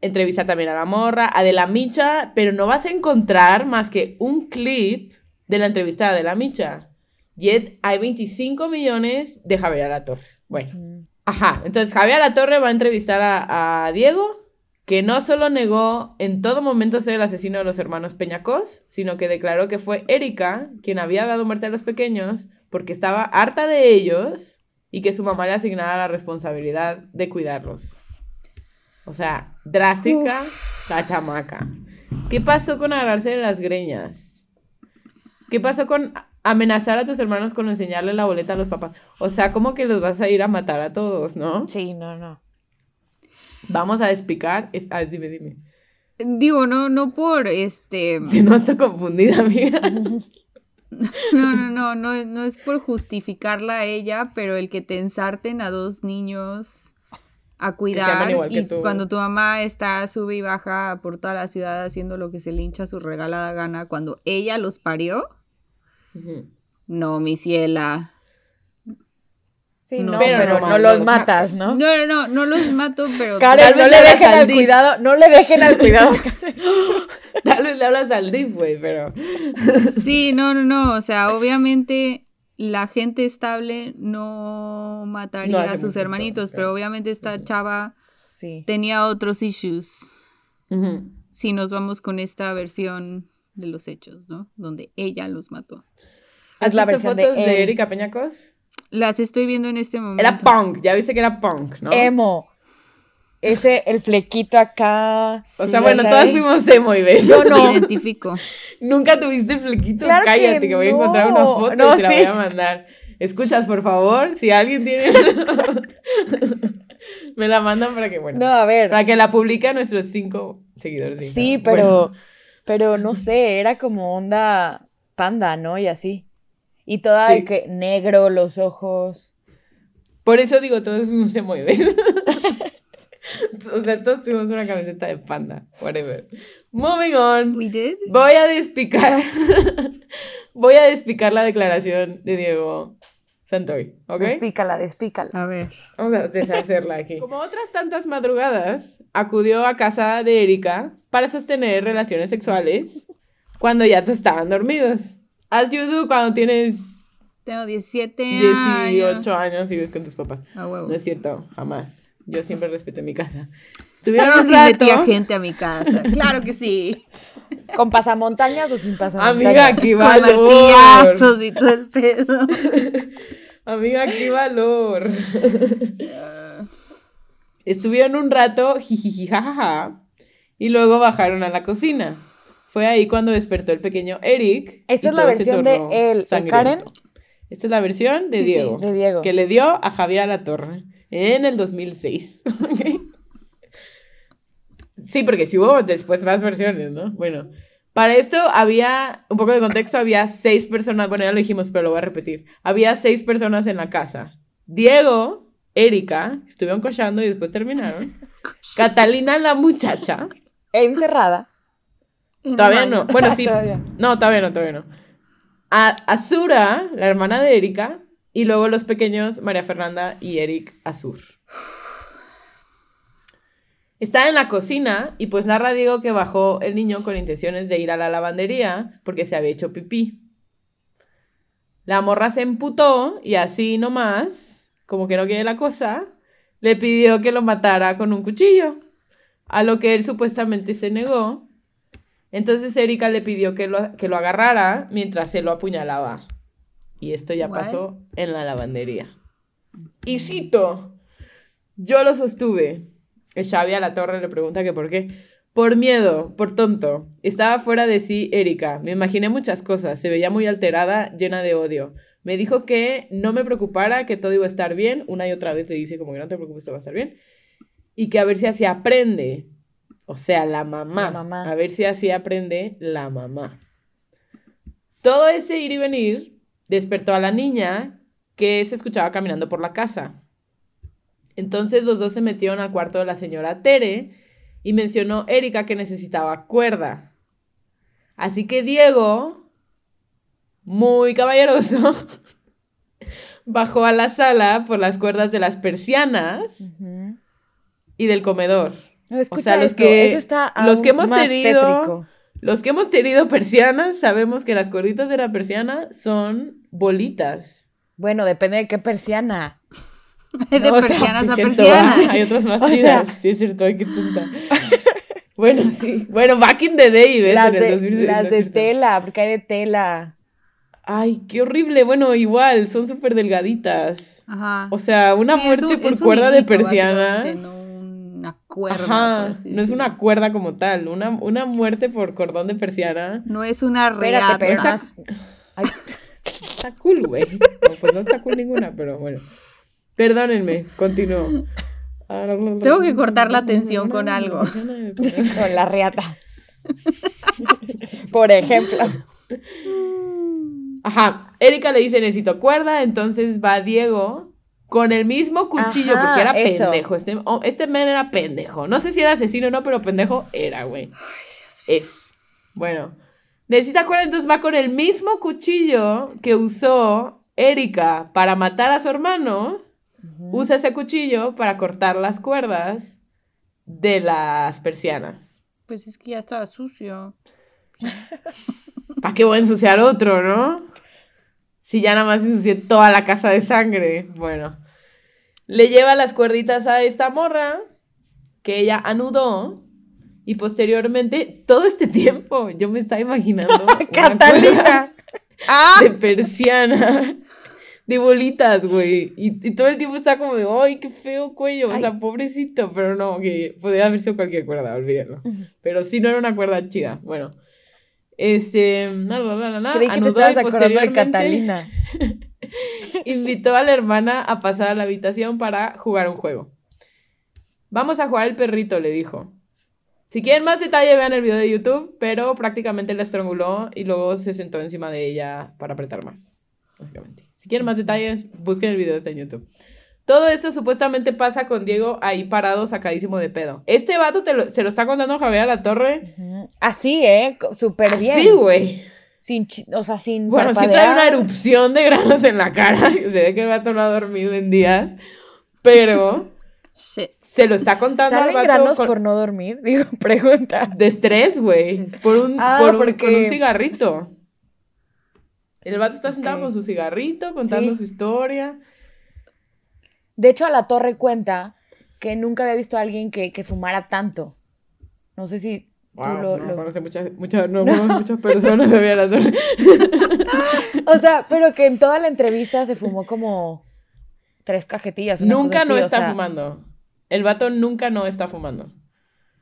S2: entrevista también a la morra, a De la Micha, pero no vas a encontrar más que un clip de la entrevista de Adela Micha. Y hay 25 millones de Javier Alatorre. Bueno, ajá, entonces Javier Alatorre va a entrevistar a, a Diego, que no solo negó en todo momento ser el asesino de los hermanos Peñacos, sino que declaró que fue Erika quien había dado muerte a los pequeños porque estaba harta de ellos y que su mamá le asignara la responsabilidad de cuidarlos. O sea, drástica la chamaca. ¿Qué pasó con agarrarse de las greñas? ¿Qué pasó con amenazar a tus hermanos con enseñarle la boleta a los papás? O sea, como que los vas a ir a matar a todos, ¿no?
S4: Sí, no, no.
S2: Vamos a despicar. es- ah, dime, dime.
S3: Digo, no, no por este.
S2: Te noto confundida, amiga.
S3: No, no, no, no, no es por justificarla a ella, pero el que te ensarten a dos niños a cuidar y
S2: tú.
S3: cuando tu mamá está sube y baja por toda la ciudad haciendo lo que se le hincha su regalada gana cuando ella los parió, no, mi ciela.
S4: Sí,
S3: No,
S2: pero
S4: pero,
S2: no
S4: no,
S2: los matas.
S4: ¿no?
S3: No, no, no, no los mato, pero
S4: Karen, no le dejen
S2: al DIF.
S4: cuidado, no le dejen al cuidado.
S2: Tal vez le hablas al DIF, güey, pero.
S3: sí, no, no, no, o sea, obviamente la gente estable no mataría
S2: No
S3: a sus hermanitos, pero obviamente esta chava
S4: Sí.
S3: tenía otros issues. Si nos vamos con esta versión de los hechos, ¿no? Donde ella los mató.
S2: ¿Has
S4: la versión de
S2: fotos de,
S4: él.
S2: Erika Peñacos?
S3: Las estoy viendo en este momento.
S2: Era punk, ya viste que era punk, ¿no?
S4: Emo. Ese, el flequito acá.
S2: o sea, bueno,
S4: sabes.
S2: todas fuimos emo y ves.
S4: Yo no.
S3: Me identifico.
S2: Nunca tuviste flequito.
S4: Claro que
S2: Cállate, que, voy a encontrar una foto
S4: No,
S2: y te la
S4: sí.
S2: voy a mandar. Escuchas, por favor, si alguien tiene. Me la mandan para que, bueno.
S4: No, a ver.
S2: Para que la publique a nuestros cinco seguidores.
S4: Sí, pero,
S2: Bueno,
S4: pero no sé, era como onda panda, ¿no? Y así. Y toda
S2: Sí.
S4: de que negro, los ojos.
S2: por eso digo, todos y ves. o sea, todos tuvimos una camiseta de panda. Whatever. Moving on.
S3: We did.
S2: Voy a despicar. Voy a despicar la declaración de Diego Santoy, ¿ok?
S4: Despícala, despícala.
S3: A ver.
S2: Vamos a deshacerla aquí. Como otras tantas madrugadas, acudió a casa de Erika para sostener relaciones sexuales cuando ya te estaban dormidos. As you do cuando tienes
S3: Tengo 17
S2: 18
S3: años.
S2: años y vives con tus papás.
S3: A huevo.
S2: No es cierto, jamás. Yo siempre respeté mi casa. Un
S3: sí metía gente a mi casa. Claro que sí.
S4: ¿Con pasamontañas o sin pasamontañas?
S2: Amiga, qué
S3: Con
S2: valor.
S3: martillazos y todo el pedo.
S2: Amiga, qué valor. Estuvieron un rato, jijiji, jajaja, y luego bajaron a la cocina. Fue ahí cuando despertó el pequeño Eric.
S4: Esta es la versión de él, ¿de
S2: sangriento.
S4: Karen?
S2: Esta es la versión de
S3: Sí, sí,
S2: Diego.
S4: de Diego.
S2: Que le dio a Javier a la Torre en el 2006. ¿ok? sí, porque sí hubo después más versiones, ¿no? Bueno, para esto había, un poco de contexto, había seis personas, bueno, ya lo dijimos, pero lo voy a repetir. Había seis personas en la casa. Diego, Erika, estuvieron cochando y después terminaron. Catalina, la muchacha.
S4: Encerrada.
S2: Todavía no. Bueno, sí.
S4: Todavía.
S2: No, todavía no, todavía no. A Azura, la hermana de Erika, y luego los pequeños María Fernanda y Eric Azur. Estaba en la cocina y pues narra Diego que bajó el niño con intenciones de ir a la lavandería porque se había hecho pipí. La morra se emputó y así nomás, como que no quiere la cosa, le pidió que lo matara con un cuchillo, a lo que él supuestamente se negó. Entonces Erika le pidió que lo, que lo agarrara mientras se lo apuñalaba. Y esto ya pasó en la lavandería. Y cito, yo lo sostuve. Xavi a la torre le pregunta que por qué. Por miedo, por tonto. Estaba fuera de sí Erika. Me imaginé muchas cosas. Se veía muy alterada, llena de odio. Me dijo que no me preocupara, que todo iba a estar bien. Una y otra vez le dice como que no te preocupes, todo va a estar bien. Y que a ver si así aprende. O sea, la mamá.
S4: La mamá.
S2: A ver si así aprende la mamá. Todo ese ir y venir despertó a la niña que se escuchaba caminando por la casa. Entonces los dos se metieron al cuarto de la señora Tere y mencionó Erika que necesitaba cuerda. Así que Diego, muy caballeroso, bajó a la sala por las cuerdas de las persianas y del comedor.
S4: No,
S2: O
S4: escucha
S2: sea, los
S4: esto,
S2: que,
S4: eso está
S2: los que hemos
S4: más
S2: tenido,
S4: tétrico.
S2: los que hemos tenido persianas, sabemos que las cuerditas de la persiana son bolitas.
S4: Bueno, depende de qué persiana.
S3: de
S4: No, o sea,
S3: persianas
S2: Sí,
S3: a persianas.
S2: Hay otras más
S4: O
S2: chidas.
S4: sea-
S2: Sí, es cierto, ay, qué tonta. bueno, sí. Bueno, back in the day, ¿ves?
S4: Las de,
S2: 2006,
S4: las
S2: no
S4: de tela, porque hay de tela.
S2: Ay, qué horrible. Bueno, igual, son súper delgaditas.
S3: Ajá.
S2: O sea, una
S3: Sí,
S2: muerte
S3: un-
S2: por
S3: un
S2: cuerda de persiana.
S3: No una cuerda.
S2: Ajá,
S3: por así
S2: no es una cuerda como tal. Una, una muerte por cordón de persiana.
S3: No es una
S4: Espérate,
S3: reata.
S4: pero Ay,
S2: Está cool, güey. No, pues no está cool ninguna, pero bueno. Perdónenme, continúo.
S3: Tengo que cortar la tensión con algo.
S4: con la riata. Por ejemplo.
S2: Ajá, Erika le dice necesito cuerda, entonces va Diego con el mismo cuchillo,
S4: Ajá,
S2: porque era
S4: eso.
S2: pendejo. Este, oh, este men era pendejo. No sé si era asesino o no, pero pendejo era, güey. Es. Bueno, necesita cuerda, entonces va con el mismo cuchillo que usó Erika para matar a su hermano. Usa ese cuchillo para cortar las cuerdas de las persianas.
S3: Pues es que ya estaba sucio.
S2: ¿Para qué voy a ensuciar otro, no? Si ya nada más ensucié toda la casa de sangre. Bueno. Le lleva las cuerditas a esta morra que ella anudó. Y posteriormente, todo este tiempo, yo me estaba imaginando.
S4: Catalina. ¡Ah!
S2: De persiana. De bolitas, güey. Y, y todo el tiempo está como de, ¡ay, qué feo cuello! O sea, pobrecito. Pero no, que podría haber sido cualquier cuerda, olvídalo. Pero sí no era una cuerda chida. Bueno. Este. La, la, la,
S4: Creí que te estabas acordando de Catalina.
S2: Invitó a la hermana a pasar a la habitación para jugar un juego. Vamos a jugar el perrito, le dijo. Si quieren más detalle, vean el video de YouTube, pero prácticamente la estranguló y luego se sentó encima de ella para apretar más. Básicamente. Si quieren más detalles, busquen el video está en YouTube. Todo esto supuestamente pasa con Diego ahí parado, sacadísimo de pedo. Este vato te lo- se lo está contando Javier a la torre.
S4: Así, ¿eh? Súper bien.
S2: Sí, güey.
S4: Sin, chi- o sea, sin
S2: Bueno, sí trae una erupción de granos en la cara. Se ve que el vato no ha dormido en días. Pero
S3: Shit.
S2: se lo está contando al
S4: ¿Salen
S2: vato
S4: granos
S2: con-
S4: por no dormir? Digo, pregunta.
S2: de estrés, güey. Por un,
S4: Ah,
S2: por un-
S4: porque-
S2: con un cigarrito. El vato está sentado con su cigarrito, contando
S4: Sí.
S2: su historia.
S4: De hecho, a la torre cuenta que nunca había visto a alguien que, que fumara tanto. No sé si tú lo...
S2: no
S4: lo-
S2: conoce muchas, muchas, no, conoce muchas personas de la torre.
S4: O sea, pero que en toda la entrevista se fumó como tres cajetillas. una
S2: Nunca
S4: cosa
S2: no
S4: o
S2: está
S4: sea,
S2: fumando. El vato nunca no está fumando.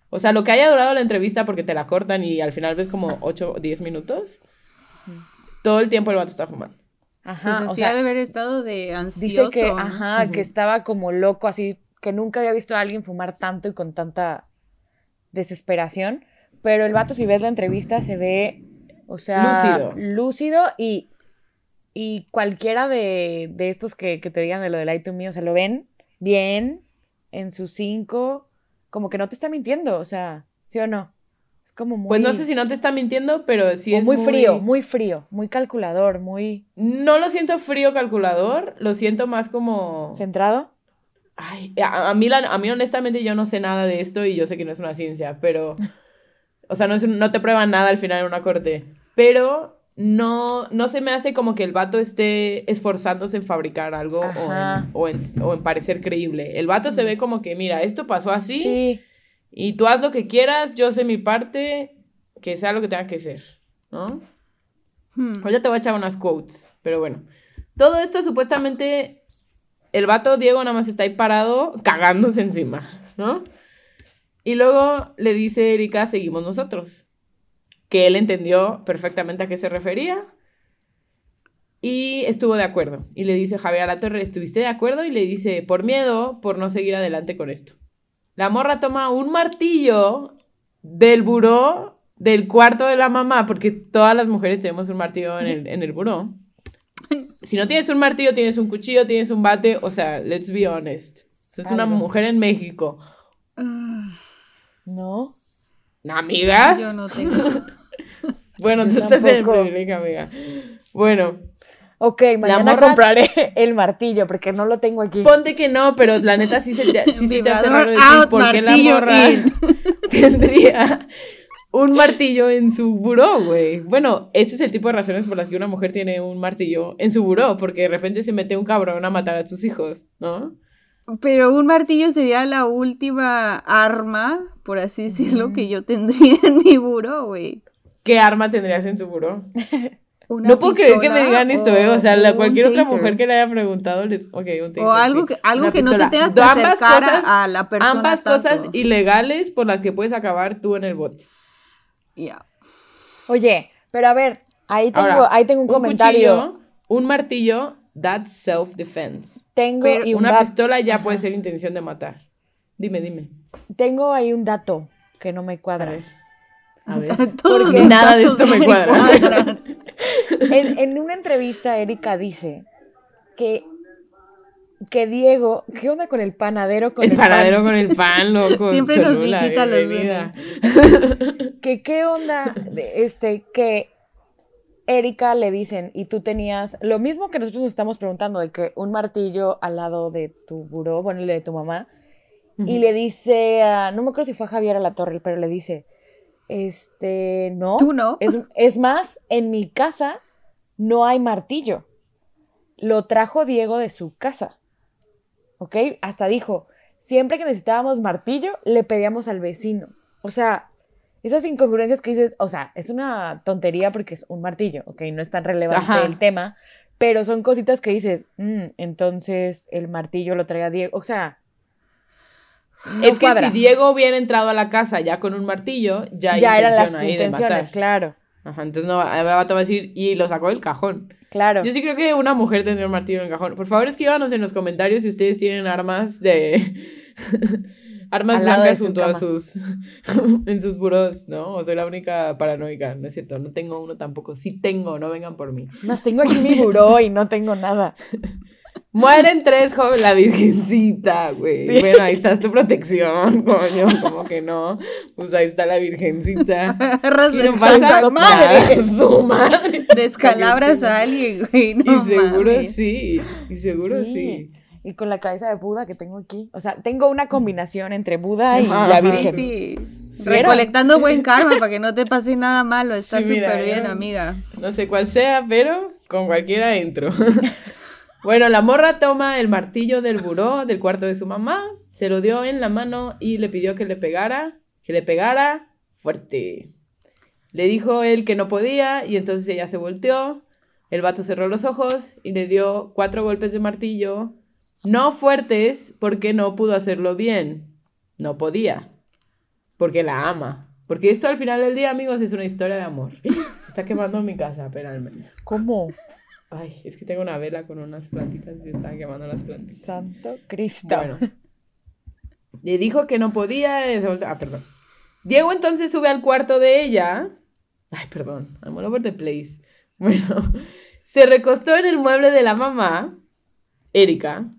S2: O sea, lo que haya durado la entrevista porque te la cortan y al final ves como 8 o 10 minutos. Todo el tiempo el vato está fumando.
S4: Ajá,
S3: pues
S4: o sea,
S3: ha de haber estado de
S4: dice
S3: ansioso.
S4: que,
S3: ¿no?
S4: ajá, que estaba como loco, así, que nunca había visto a alguien fumar tanto y con tanta desesperación. Pero el vato, si ves la entrevista, se ve, o sea,
S2: Lúcido.
S4: lúcido y, y cualquiera de, de estos que, que te digan de lo del Light to Me, o sea, lo ven bien en sus cinco, como que no te está mintiendo, o sea, ¿sí o no? Como muy...
S2: Pues no sé si no te está mintiendo, pero sí
S4: o
S2: es
S4: muy frío, muy frío, muy calculador, muy
S2: No lo siento frío calculador, lo siento más como...
S4: centrado.
S2: Ay, a, a mí, la- a mí honestamente yo no sé nada de esto y yo sé que no es una ciencia, pero... O sea, no, es no te prueban nada al final en una corte. Pero no, no se me hace como que el vato esté esforzándose en fabricar algo o en, o, en, o en parecer creíble. El vato se ve como que, mira, esto pasó así
S4: Sí.
S2: Y tú haz lo que quieras, yo sé mi parte, que sea lo que tenga que ser, ¿no?
S3: Hmm.
S2: Ahorita te voy a echar unas quotes, pero bueno. Todo esto supuestamente el vato Diego nada más está ahí parado cagándose encima, ¿no? Y luego le dice Erika, seguimos nosotros. Que él entendió perfectamente a qué se refería. Y estuvo de acuerdo. Y le dice Javier Alatorre, ¿estuviste de acuerdo? Y le dice, por miedo, por no seguir adelante con esto. La morra toma un martillo del buró del cuarto de la mamá, porque todas las mujeres tenemos un martillo en el, en el buró. Si no tienes un martillo, tienes un cuchillo, tienes un bate, o sea, let's be honest. Es una mujer en México.
S3: Ah,
S4: ¿No?
S2: ¿Amigas?
S3: Yo no tengo.
S2: Bueno,
S4: Yo
S2: tú estás en el
S4: tampoco.
S2: privilegio, amiga. Bueno,
S4: Ok, mañana
S2: morra-
S4: compraré el martillo porque no lo tengo aquí.
S2: ponte que no, pero la neta sí se te, sí se te hace raro decir
S3: out,
S2: por qué la morra
S3: in.
S2: tendría un martillo en su buró, güey. Bueno, ese es el tipo de razones por las que una mujer tiene un martillo en su buró, porque de repente se mete un cabrón a matar a sus hijos, ¿no?
S3: Pero un martillo sería la última arma, por así decirlo, que yo tendría en mi buró, güey.
S2: ¿Qué arma tendrías en tu buró?
S3: Una
S2: No puedo creer que me digan esto, ¿eh? O sea, la,
S3: un
S2: cualquier otra mujer que le haya preguntado les... Ok, un taser,
S3: O algo
S2: sí.
S3: que, algo que no te tengas que
S2: Ambas
S3: acercar a-
S2: cosas-
S3: a la persona
S2: Ambas
S3: tanto.
S2: cosas ilegales por las que puedes acabar tú en el bote.
S3: Ya.
S4: Oye, pero a ver, ahí tengo,
S2: Ahora,
S4: ahí tengo un, comentario.
S2: cuchillo, un martillo, that's self-defense.
S4: tengo
S3: Pero
S4: y un
S2: Una pistola ya puede ser intención de matar. Dime, dime.
S4: tengo ahí un dato que no me
S2: A
S4: cuadra.
S2: ver. A ver.
S4: Porque
S2: nada de esto me cuadra.
S3: cuadran.
S4: En, en una entrevista, Erika dice que, que Diego, ¿qué onda con el panadero con
S2: El
S4: el,
S2: panadero
S4: pan?
S2: con el pan, loco.
S3: Siempre nos visita los
S2: bienvenida.
S4: Que qué onda, de- este, que Erika le dicen, y tú tenías lo mismo que nosotros nos estamos preguntando, de que un martillo al lado de tu buró, bueno, el de tu mamá, y le dice, a- no me acuerdo si fue a Javier a la Torre, pero le dice, este, no.
S3: Tú no.
S4: Es, es más, en mi casa no hay martillo. Lo trajo Diego de su casa. ¿Ok? Hasta dijo, siempre que necesitábamos martillo, le pedíamos al vecino. O sea, esas incongruencias que dices, o sea, es una tontería porque es un martillo, ¿ok? No es tan relevante
S2: Ajá.
S4: el tema, pero son cositas que dices, "Mm, entonces el martillo lo traía Diego. O sea, no
S2: es que
S4: cuadra.
S2: si Diego hubiera entrado a la casa ya con un martillo, ya,
S4: ya eran las intenciones, claro,
S2: Ajá, entonces no, va a decir, y lo sacó del cajón.
S4: claro.
S2: Yo sí creo que una mujer tendría un martillo en el cajón. Por favor, escríbanos en los comentarios si ustedes tienen armas de... armas
S4: Al
S2: blancas junto a
S4: cama.
S2: sus... en sus buros, ¿no? O soy la única paranoica, no es cierto. No tengo uno tampoco. Sí tengo, no vengan por mí.
S4: Más tengo aquí mi buró y no tengo nada.
S2: Mueren tres jóvenes, la virgencita, güey.
S4: Sí.
S2: Bueno, ahí está tu protección, coño, como que no. Pues ahí está la virgencita. Y no pasa
S3: madre.
S2: Su madre.
S3: Descalabras a alguien, güey. No
S2: y seguro
S3: mames.
S2: sí. Y seguro sí.
S4: Sí. Y con la cabeza de Buda que tengo aquí. O sea, tengo una combinación entre Buda y
S2: Ajá,
S4: la. Virgen.
S3: Sí, sí. Recolectando buen karma para que no te pase nada malo. Está
S2: Sí,
S3: súper bien, amiga.
S2: No sé cuál sea, pero con cualquiera entro. Bueno, la morra toma el martillo del buró del cuarto de su mamá, se lo dio en la mano y le pidió que le pegara, que le pegara fuerte. Le dijo él que no podía y entonces ella se volteó. El vato cerró los ojos y le dio cuatro golpes de martillo, no fuertes porque no pudo hacerlo bien. No podía. Porque la ama. Porque esto al final del día, amigos, es una historia de amor. Se está quemando mi casa, espérame.
S4: ¿Cómo?
S2: Ay, es que tengo una vela con unas plantitas y están quemando las plantitas.
S4: Santo Cristo.
S2: Bueno. Le dijo que no podía. volteó- Ah, perdón. Diego entonces sube al cuarto de ella. Ay, perdón. I'm all over the place. Bueno. Se recostó en el mueble de la mamá, Erika,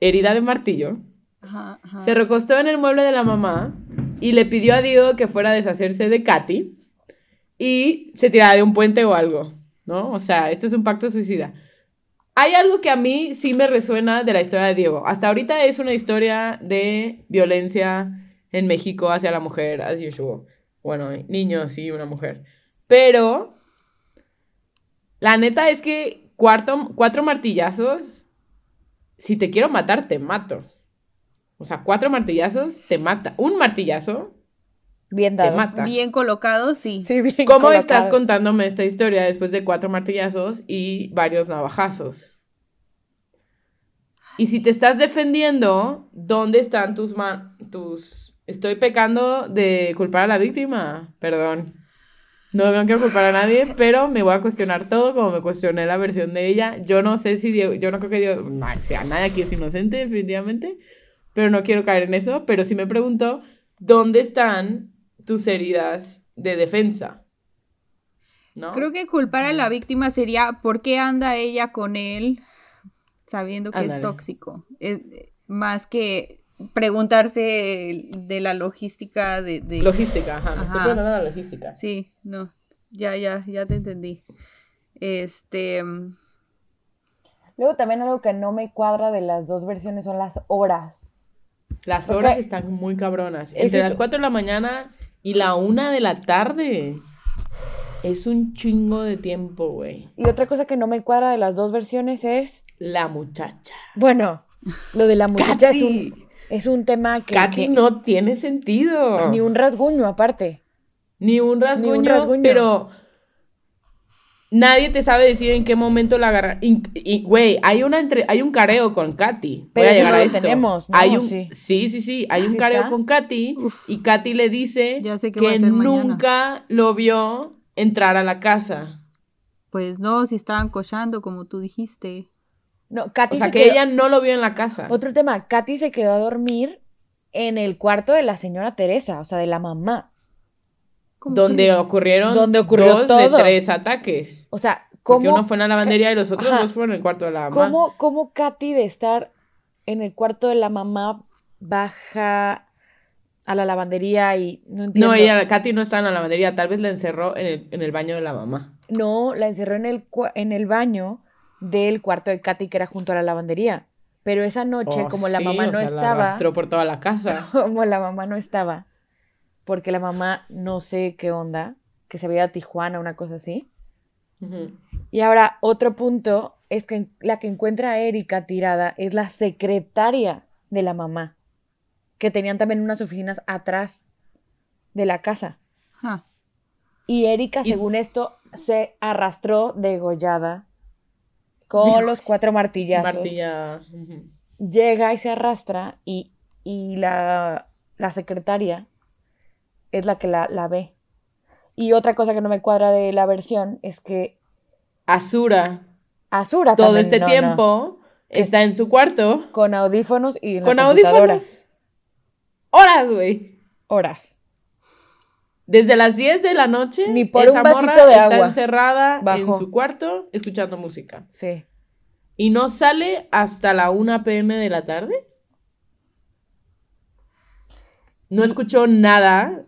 S2: herida de martillo.
S3: Ajá, ajá.
S2: Se recostó en el mueble de la mamá y le pidió a Diego que fuera a deshacerse de Katy y se tirara de un puente o algo, ¿no? O sea, esto es un pacto suicida. Hay algo que a mí sí me resuena de la historia de Diego. Hasta ahorita es una historia de violencia en México hacia la mujer, as usual. Bueno, niños y una mujer. Pero la neta es que cuarto, cuatro martillazos, si te quiero matar, te mato. O sea, cuatro martillazos te mata. Un martillazo
S4: Bien
S2: te
S4: dado.
S2: mata.
S3: Bien colocado, sí.
S4: Sí, bien
S2: ¿Cómo
S4: colocado.
S2: estás contándome esta historia después de cuatro martillazos y varios navajazos? Y si te estás defendiendo, ¿dónde están tus ma- tus estoy pecando de culpar a la víctima? Perdón. No, no quiero culpar a nadie, pero me voy a cuestionar todo como me cuestioné la versión de ella. Yo no sé si Diego, yo no creo que Diego, no, sea, nadie aquí es inocente, definitivamente, pero no quiero caer en eso, pero sí me pregunto, ¿dónde están tus heridas de defensa? ¿No?
S3: Creo que culpar a la víctima sería por qué anda ella con él sabiendo que
S2: Ándale.
S3: es tóxico. Es- más que preguntarse de la logística de... de-
S2: Logística, ajá.
S3: Ajá.
S2: preguntando la logística.
S3: Sí, no, ya, ya, ya te entendí. Este, mm,
S4: Luego también algo que no me cuadra de las dos versiones son las horas.
S2: Las horas están muy cabronas. Entre
S4: es-
S2: las 4 de la mañana y la 1 de la tarde. Es un chingo de tiempo, güey.
S4: Y otra cosa que no me cuadra de las dos versiones es,
S2: La muchacha.
S4: bueno, lo de la muchacha es un, es un tema que,
S2: Katy
S4: que-
S2: no tiene sentido.
S4: ni un rasguño aparte.
S2: Ni un rasguño,
S4: rasguño.
S2: pero nadie te sabe decir en qué momento la agarra. Güey, hay una entre, hay un careo con Katy.
S4: Pero
S2: Voy a llegar a
S4: lo
S2: esto.
S4: tenemos, ¿no?
S2: Hay un,
S4: Sí.
S2: sí. sí, sí, Hay un
S4: ¿Sí
S2: careo
S4: está?
S2: con Katy y Katy le dice que
S3: mañana.
S2: nunca lo vio entrar a la casa.
S3: pues no, si estaban cochando, como tú dijiste.
S4: No, Katy
S2: O sea,
S4: se
S2: que
S4: quedó-
S2: ella no lo vio en la casa.
S4: Otro tema, Katy se quedó a dormir en el cuarto de la señora Teresa, o sea, de la mamá.
S3: ¿Cómo
S2: Donde ocurrieron
S4: Donde ocurrió
S2: dos
S4: todo.
S2: de tres ataques.
S4: O sea,
S2: Porque
S4: ¿cómo,
S2: uno fue en la lavandería y los otros
S4: Ajá.
S2: dos fueron en el cuarto de la mamá.
S4: cómo, cómo Katy de estar en el cuarto de la mamá baja a la lavandería y no entiendo.
S2: No, ella, Katy no estaba en la lavandería, tal vez la encerró en el, en el baño de la mamá.
S4: No, la encerró en el, en el baño del cuarto de Katy que era junto a la lavandería. Pero esa noche,
S2: Oh,
S4: como la mamá
S2: o
S4: no
S2: La
S4: estaba,
S2: arrastró por toda la casa.
S4: como la mamá no estaba, porque la mamá no sé qué onda, que se veía a Tijuana, una cosa así. Y ahora, otro punto es que la que encuentra a Erika tirada es la secretaria de la mamá, que tenían también unas oficinas atrás de la casa.
S3: Ah,
S4: Y Erika,
S2: Y-
S4: según esto, se arrastró degollada con los cuatro martillazos.
S2: Martilla.
S4: Llega y se arrastra y, y la, la secretaria es la que la, la ve. Y otra cosa que no me cuadra de la versión es que
S2: Azura,
S4: Azura
S2: todo
S4: también,
S2: este
S4: no, no,
S2: tiempo, está en su cuarto
S4: con audífonos y en
S2: con audífonos. Horas, güey.
S4: Horas.
S2: Desde las 10 de la noche,
S4: Ni por
S2: esa
S4: un vasito
S2: morra
S4: de
S2: está
S4: agua.
S2: encerrada en
S4: Bajo.
S2: su cuarto escuchando música.
S4: Sí.
S2: Y no sale hasta la 1 pm de la tarde. No escuchó nada.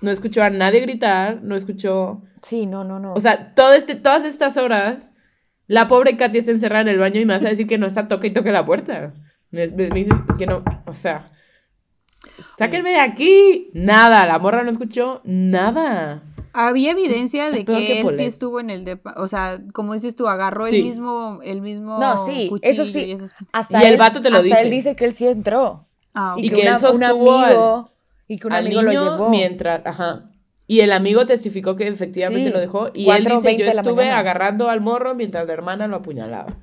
S2: No escuchó a nadie gritar. No escuchó.
S4: Sí, no, no, no.
S2: O sea, todo este, todas estas horas, la pobre Katy está encerrada en el baño y me vas a decir que no está toca y toque la puerta. Me, me- me dices que no. O sea. Sáquenme de aquí. Nada. La morra no escuchó nada.
S3: Había evidencia de
S2: que
S3: que él sí estuvo en el depa, o sea, como dices tú, agarró
S2: Sí.
S3: el mismo, el mismo
S4: No, sí,
S3: cuchillo
S4: eso sí.
S3: y esas-
S4: hasta
S2: y el
S4: él-
S2: vato te lo
S4: hasta
S2: dice.
S4: él dice que él sí entró.
S3: Ah, ok.
S2: Y que él
S4: una-
S2: sostuvo
S4: un amigo, y que un
S2: al
S4: amigo
S2: niño
S4: lo llevó.
S2: mientras, ajá. Y el amigo testificó que efectivamente
S4: Sí,
S2: lo dejó. Y él
S4: 4:20
S2: dice, yo estuve
S4: mañana".
S2: agarrando al morro mientras la hermana lo apuñalaba.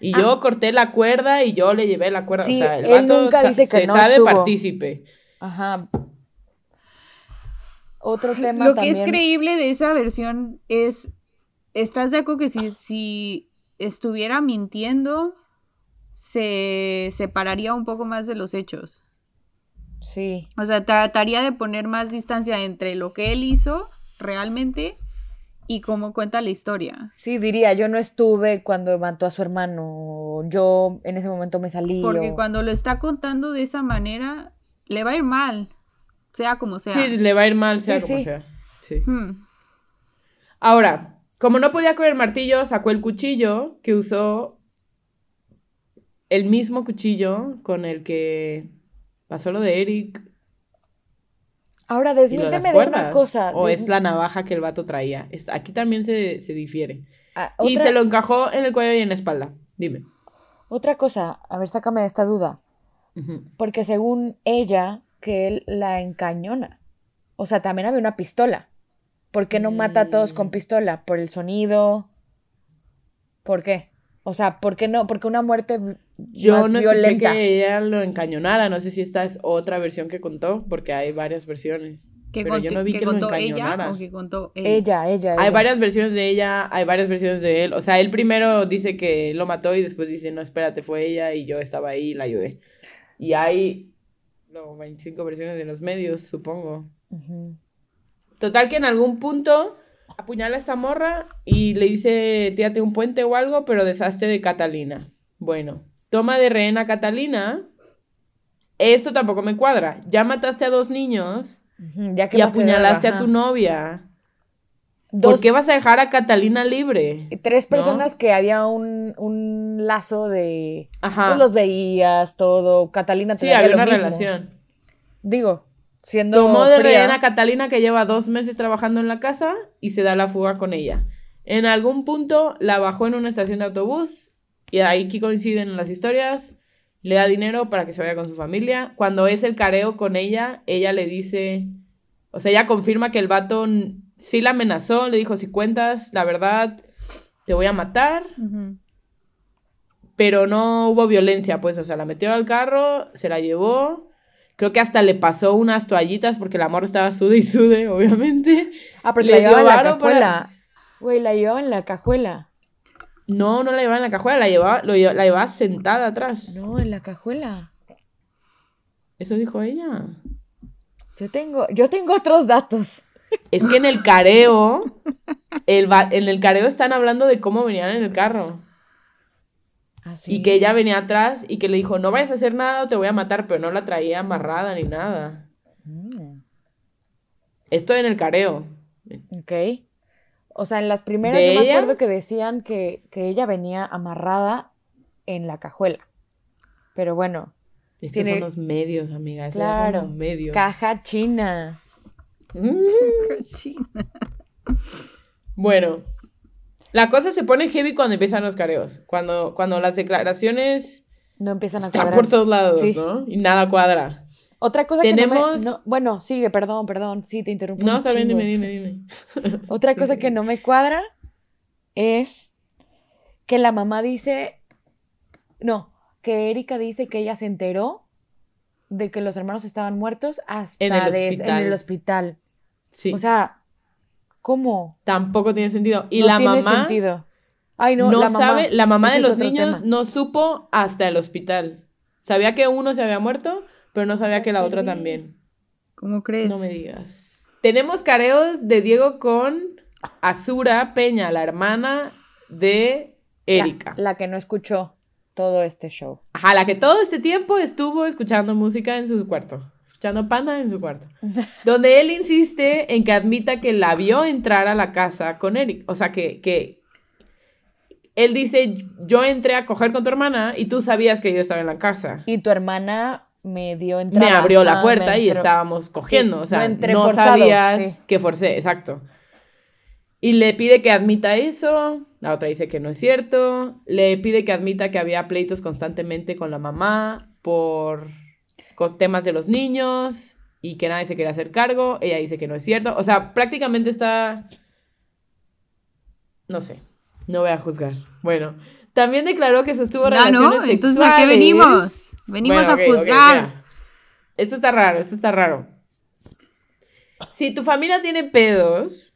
S2: Y
S3: Ah.
S2: yo corté la cuerda y yo le llevé la cuerda.
S4: Sí,
S2: o sea, el
S4: él
S2: vato
S4: nunca
S2: sa-
S4: dice que
S2: se
S4: no
S2: sabe
S4: estuvo.
S2: partícipe.
S4: Ajá. Otro tema
S3: Lo que es creíble de esa versión es, ¿estás de acuerdo que si, si estuviera mintiendo, se separaría un poco más de los hechos?
S4: Sí.
S3: O sea, trataría de poner más distancia entre lo que él hizo realmente y cómo cuenta la historia.
S4: Sí, diría, yo no estuve cuando mató a su hermano. Yo en ese momento me salí.
S3: Porque
S4: o-
S3: cuando lo está contando de esa manera, le va a ir mal, sea como sea.
S2: Sí, le va a ir mal, sea
S4: Sí,
S2: como
S4: sí.
S2: sea. Sí.
S3: Hmm.
S2: Ahora, como no podía coger el martillo, sacó el cuchillo que usó el mismo cuchillo con el que pasó lo de Eric
S4: Ahora,
S2: lo de
S4: una cosa.
S2: O es la navaja que el vato traía. Es- aquí también se, se difiere.
S4: Ah,
S2: Y se lo encajó en el cuello y en la espalda. Dime.
S4: otra cosa, a ver, sácame de esta duda. Porque según ella, que él la encañona. O sea, también había una pistola. ¿Por qué no mata a todos con
S2: Mm.
S4: pistola? ¿Por el sonido? ¿Por qué? O sea, ¿por qué no? Porque una muerte
S2: Yo
S4: más
S2: no escuché
S4: violenta.
S2: que ella lo encañonara. No sé si esta es otra versión que contó, porque hay varias versiones.
S3: ¿Que,
S2: Pero yo no vi
S3: que
S2: que lo
S3: contó ella
S2: encañonara.
S3: o que contó él?
S4: Ella, ella,
S2: Hay
S4: ella.
S2: varias versiones de ella, hay varias versiones de él. O sea, él primero dice que lo mató y después dice, no, espérate, fue ella y yo estaba ahí y la ayudé. Y hay, no, 25 versiones de los medios, supongo.
S4: Ujú.
S2: Total que en algún punto apuñala a esta morra y le dice, tírate un puente o algo, pero deshazte de Catalina. Bueno, toma de rehén a Catalina. Esto tampoco me cuadra. Ya mataste a dos niños
S4: Ya
S2: y
S4: te da,
S2: apuñalaste a tu novia.
S4: Dos-
S2: ¿Por qué vas a dejar a Catalina libre?
S4: Tres
S2: ¿No?
S4: personas que había un, un lazo de...
S2: Ajá.
S4: Pues los veías, todo. Catalina te
S2: Sí, había
S4: lo
S2: una
S4: mismo.
S2: relación.
S4: Digo, siendo
S2: Tomó de
S4: fría,
S2: rehén a Catalina que lleva dos meses trabajando en la casa y se da la fuga con ella. En algún punto la bajó en una estación de autobús y ahí que coinciden las historias. Le da dinero para que se vaya con su familia. Cuando es el careo con ella, ella le dice, o sea, ella confirma que el vato sí la amenazó, le dijo, si cuentas la verdad, te voy a matar. Pero no hubo violencia, pues, o sea, la metió al carro, se la llevó. Creo que hasta le pasó unas toallitas porque el amor estaba sude y sude, obviamente.
S4: Ah, pero
S2: le
S4: la llevaba en la cajuela. Güey, la llevaba en la cajuela.
S2: No, no la llevaba en la cajuela, la llevaba, lo lle- la llevaba sentada atrás.
S4: No, en la cajuela.
S2: Eso dijo ella.
S4: Yo tengo, yo tengo otros datos.
S2: Es que en el careo, el en el careo están hablando de cómo venían en el carro.
S4: Así.
S2: Y que ella venía atrás y que le dijo, no vayas a hacer nada o te voy a matar, pero no la traía amarrada ni nada.
S4: Mm,
S2: Esto en el careo.
S4: ok. O sea, en las primeras
S2: ¿De
S4: yo me
S2: ella?
S4: acuerdo que decían que, que ella venía amarrada en la cajuela. Pero bueno,
S2: Estos
S4: Tiene-
S2: son los medios, amiga. estos son
S4: claro.
S2: los medios.
S4: Caja china.
S2: Mm.
S3: Sí.
S2: Bueno, la cosa se pone heavy cuando empiezan los careos. Cuando, cuando las declaraciones
S4: No empiezan a
S2: están
S4: cuadrar.
S2: por todos lados,
S4: Sí.
S2: ¿no? Y nada cuadra.
S4: Otra cosa que no me... no- bueno, sigue, perdón, perdón. Sí, te interrumpo
S2: No, está bien, dime, dime, dime.
S4: Otra cosa que no me cuadra es que la mamá dice, no, que Erika dice que ella se enteró de que los hermanos estaban muertos hasta
S2: En el
S4: des-
S2: hospital.
S4: en el hospital.
S2: Sí,
S4: O sea, ¿cómo?
S2: tampoco tiene sentido. Y
S4: no
S2: la
S4: tiene
S2: mamá
S4: sentido. Ay, no,
S2: no,
S4: la mamá,
S2: sabe, la mamá
S4: ese
S2: de los niños
S4: tema.
S2: no supo hasta el hospital. Sabía que uno se había muerto, pero no sabía que la otra también.
S3: ¿Cómo crees?
S2: No me digas. Tenemos careos de Diego con Azura Peña, la hermana de
S4: La-
S2: Erika.
S4: La, que no escuchó todo este show.
S2: Ajá, la que todo este tiempo estuvo escuchando música en su cuarto. Escuchando panda en su cuarto. Donde él insiste en que admita que la vio entrar a la casa con Eric. O sea, que, que él dice, yo entré a coger con tu hermana y tú sabías que yo estaba en la casa.
S4: Y tu hermana me dio entrada.
S2: Me abrió la
S4: Ah,
S2: puerta y estábamos cogiendo.
S4: Sí,
S2: o sea,
S4: no entré
S2: no
S4: forzado,
S2: sabías
S4: sí.
S2: que forcé, exacto. Y le pide que admita eso. La otra dice que no es cierto. Le pide que admita que había pleitos constantemente con la mamá por con temas de los niños y que nadie se quería hacer cargo. Ella dice que no es cierto. O sea, prácticamente está. No sé. No voy a juzgar. Bueno. También declaró que sostuvo
S3: Ah,
S2: relaciones
S3: ¿no? Entonces, ¿a qué
S2: sexuales.
S3: venimos? Venimos
S2: Bueno,
S3: a juzgar.
S2: mira. Esto está raro, esto está raro. Si tu familia tiene pedos,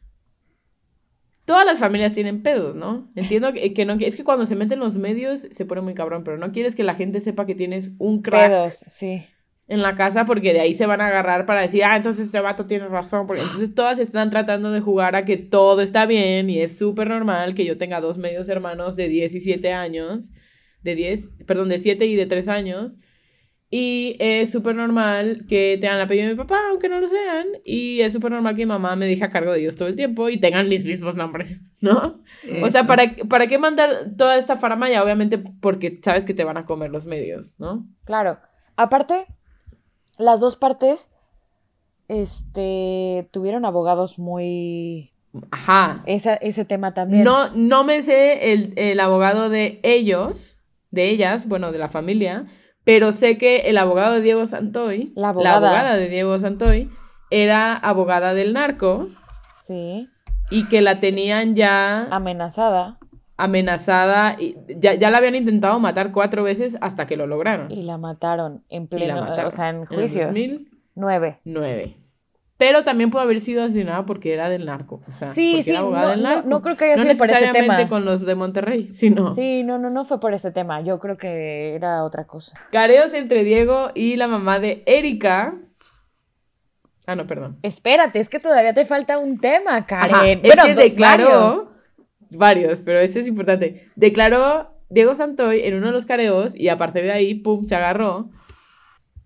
S2: todas las familias tienen pedos, ¿no? Entiendo que, que no, es que cuando se meten los medios se pone muy cabrón, pero no quieres que la gente sepa que tienes un crack
S4: Pedos, sí.
S2: En la casa porque de ahí se van a agarrar para decir, ah, entonces este vato tiene razón, porque entonces todas están tratando de jugar a que todo está bien y es súper normal que yo tenga dos medios hermanos de 10 y 7 años, de 10, perdón, de 7 y de 3 años, y es súper normal que tengan el apellido de mi papá, aunque no lo sean, y es súper normal que mi mamá me deje a cargo de ellos todo el tiempo y tengan mis mismos nombres, ¿no? O sea,
S3: Eso.
S2: ¿para, ¿para qué mandar toda esta faramaya? Obviamente porque sabes que te van a comer los medios, ¿no?
S4: Claro. Aparte, las dos partes este tuvieron abogados muy
S2: Ajá.
S4: esa- ese tema también.
S2: No, no me sé el, el abogado de ellos, de ellas, bueno, de la familia, pero sé que el abogado de Diego Santoy,
S4: La abogada.
S2: abogada de Diego Santoy, era abogada del narco
S4: Sí,
S2: y que la tenían ya
S4: amenazada
S2: amenazada, y ya, ya la habían intentado matar cuatro veces hasta que lo lograron.
S4: y la mataron en pleno,
S2: mataron
S4: o sea, en juicio.
S2: 2009.
S4: Nueve.
S2: Pero también pudo haber sido asesinada porque era del narco. O sea,
S4: Sí, sí,
S2: era
S4: no-
S2: del narco.
S4: no creo que haya
S2: No
S4: sido por este tema.
S2: con los de Monterrey, sino.
S4: Sí, no, no, no fue por este tema. Yo creo que era otra cosa.
S2: Careos entre Diego y la mamá de Erika. Ah, no, perdón.
S4: Espérate, es que todavía te falta un tema, Karen.
S2: Ajá, es que declaró.
S4: Varios.
S2: Pero este es importante. Declaró Diego Santoy en uno de los careos, y a partir de ahí, pum, se agarró,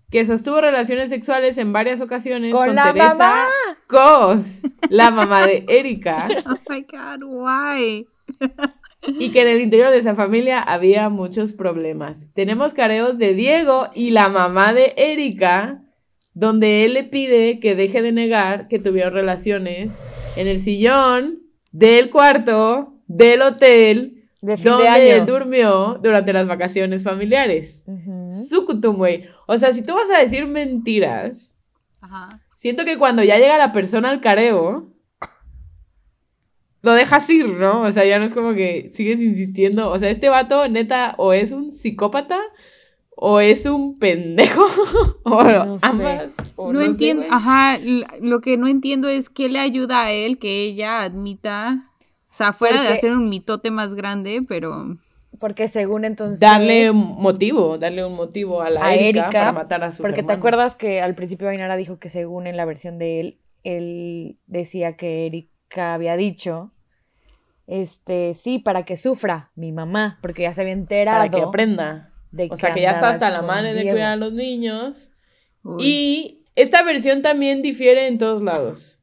S2: que sostuvo relaciones sexuales en varias ocasiones
S4: ¡Con
S2: con,
S4: la
S2: Teresa
S4: mamá!
S2: Cos, la mamá de Erika,
S3: Oh my god, why?
S2: y que en el interior de esa familia había muchos problemas. Tenemos careos de Diego y la mamá de Erika, donde él le pide que deje de negar que tuvieron relaciones en el sillón del cuarto del hotel
S4: De fin de
S2: donde
S4: año.
S2: él durmió durante las vacaciones familiares.
S4: Ujú.
S2: Sucutum, güey. O sea, si tú vas a decir mentiras,
S3: Ajá.
S2: siento que cuando ya llega la persona al careo, lo dejas ir, ¿no? O sea, ya no es como que sigues insistiendo. O sea, este vato, neta, o es un psicópata, o es un pendejo, o
S4: No sé.
S2: ambas. o
S3: no
S2: sé,
S3: entiendo, ajá, lo que no entiendo es qué le ayuda a él que ella admita, sea, fuera de hacer un mitote más grande, pero
S4: Porque según entonces...
S2: Darle un motivo, darle un motivo a la
S4: a
S2: Erika,
S4: Erika,
S2: para matar a sus
S4: Porque te acuerdas que al principio Ainara dijo que según en la versión de él, él decía que Erika había dicho, este, sí, para que sufra mi mamá, porque ya se había enterado.
S2: Para que aprenda.
S4: de
S2: O sea, que ya está hasta la madre de cuidar a los niños.
S3: uy,
S2: Y esta versión también difiere en todos lados.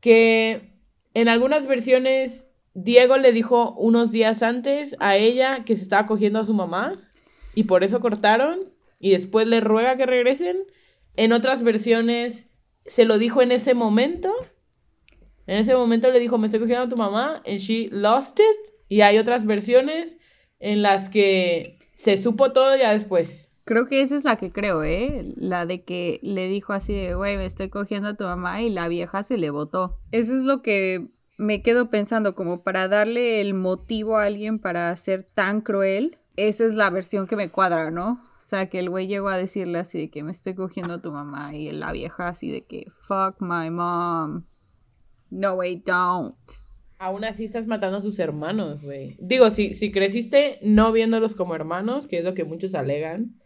S2: Que en algunas versiones Diego le dijo unos días antes a ella que se estaba cogiendo a su mamá y por eso cortaron y después le ruega que regresen. En otras versiones se lo dijo en ese momento. En ese momento le dijo, me estoy cogiendo a tu mamá and she lost it. Y hay otras versiones en las que se supo todo ya después.
S3: Creo que esa es la que creo, ¿eh? La de que le dijo así de, güey, me estoy cogiendo a tu mamá y la vieja se le botó. Eso es lo que me quedo pensando, como para darle el motivo a alguien para ser tan cruel. Esa es la versión que me cuadra, ¿no? O sea, que el güey llegó a decirle así de que me estoy cogiendo a tu mamá y la vieja así de que, fuck my mom. No, way, don't.
S2: Aún así estás matando a tus hermanos, güey. Digo, si, si creciste no viéndolos como hermanos, que es lo que muchos alegan.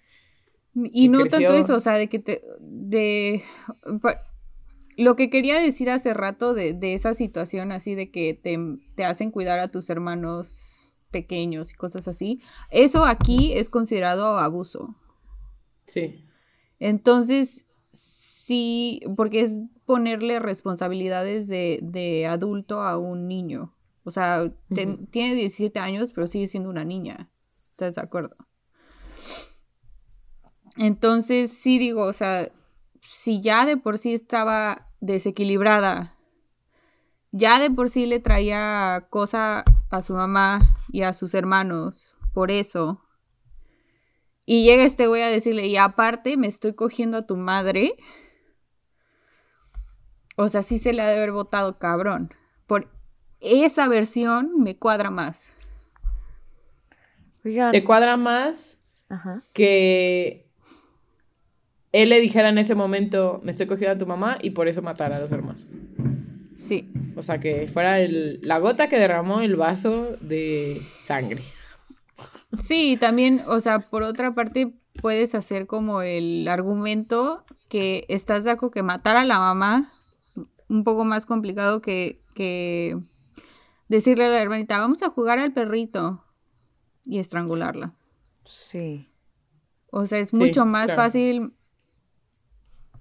S3: Y no
S2: creció.
S3: tanto eso, o sea, de que te. de. Lo que quería decir hace rato de, de esa situación así de que te, te hacen cuidar a tus hermanos pequeños y cosas así. Eso aquí es considerado abuso.
S2: Sí.
S3: Entonces, sí, porque es ponerle responsabilidades de, de adulto a un niño. O sea, tiene 17 años, pero sigue siendo una niña. ¿Estás de acuerdo? Entonces, sí digo, o sea, si ya de por sí estaba desequilibrada, ya de por sí le traía cosa a su mamá y a sus hermanos, por eso, y llega este güey a decirle, y aparte me estoy cogiendo a tu madre. O sea, sí se le ha de haber votado cabrón. Por esa versión me cuadra más.
S2: Te cuadra más
S4: Ajá.
S2: que él le dijera en ese momento, me estoy cogiendo a tu mamá y por eso matar a los hermanos.
S3: Sí.
S2: O sea, que fuera el- la gota que derramó el vaso de sangre.
S3: Sí, también, o sea, por otra parte, puedes hacer como el argumento que estás de acuerdo que matar a la mamá, un poco más complicado que, que decirle a la hermanita, vamos a jugar al perrito y estrangularla.
S4: Sí.
S3: O sea, es
S2: Sí,
S3: mucho más
S2: claro.
S3: fácil,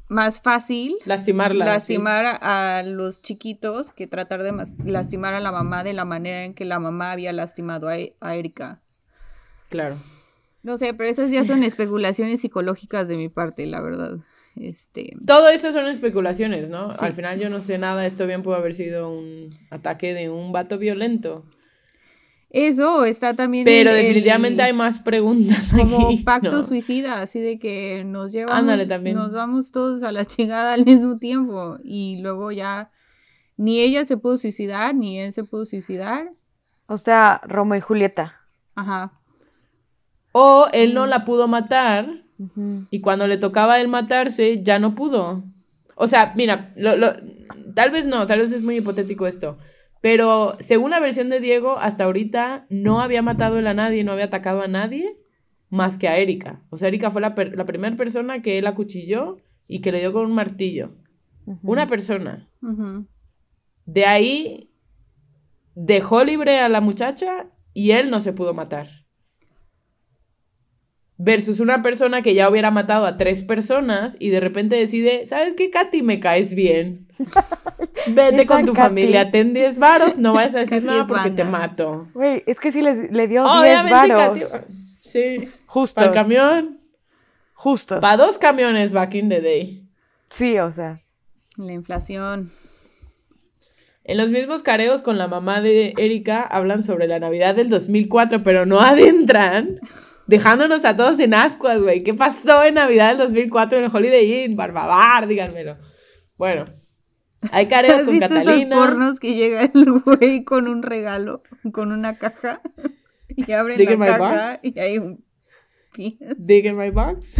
S3: más fácil
S2: Lastimarla.
S3: lastimar a los chiquitos que tratar de lastimar a la mamá de la manera en que la mamá había lastimado a, E- a Erika.
S2: claro.
S3: No sé, pero esas ya son especulaciones psicológicas de mi parte, la verdad. Este,
S2: Todo eso son especulaciones, ¿no?
S3: Sí.
S2: Al final yo no sé nada, esto bien pudo haber sido un ataque de un vato violento.
S3: Eso está también
S2: Pero
S3: el- el-
S2: definitivamente hay más preguntas
S3: como
S2: aquí.
S3: pacto
S2: ¿no?
S3: suicida, así de que nos llevamos,
S2: Ándale, también.
S3: nos vamos todos a la chingada al mismo tiempo y luego ya ni ella se pudo suicidar ni él se pudo suicidar.
S4: O sea, Romeo y Julieta.
S3: Ajá.
S2: O él no la pudo matar y cuando le tocaba a él matarse ya no pudo. O sea, mira, lo- lo- tal vez no, tal vez es muy hipotético esto. Pero según la versión de Diego, hasta ahorita no había matado él a nadie, no había atacado a nadie más que a Erika. O sea, Erika fue la, per- la primera persona que él acuchilló y que le dio con un martillo. Una persona. De ahí dejó libre a la muchacha y él no se pudo matar. Versus una persona que ya hubiera matado a tres personas y de repente decide, ¿sabes qué, Katy? Me caes bien. Vete con tu
S4: Katy.
S2: familia, ten 10 varos, no vayas a decir nada porque te mato.
S4: Güey, es que sí le, le dio 10
S2: Obviamente,
S4: varos.
S2: Katy. Sí.
S4: Justos.
S2: Para el camión.
S4: Justos.
S2: Para dos camiones back in the day.
S4: Sí, o sea.
S3: La inflación.
S2: En los mismos careos con la mamá de Erika hablan sobre la Navidad del 2004, pero no adentran, dejándonos a todos en ascuas, güey. ¿Qué pasó en Navidad del 2004 en el Holiday Inn? Barbabar, díganmelo. Bueno, hay careos
S3: ¿Has
S2: con
S3: visto esos
S2: Catalina.
S3: pornos que llega el güey con un regalo, con una caja? Y abren
S2: Dig
S3: la caja
S2: box.
S3: y hay un penis.
S2: Dig in my box.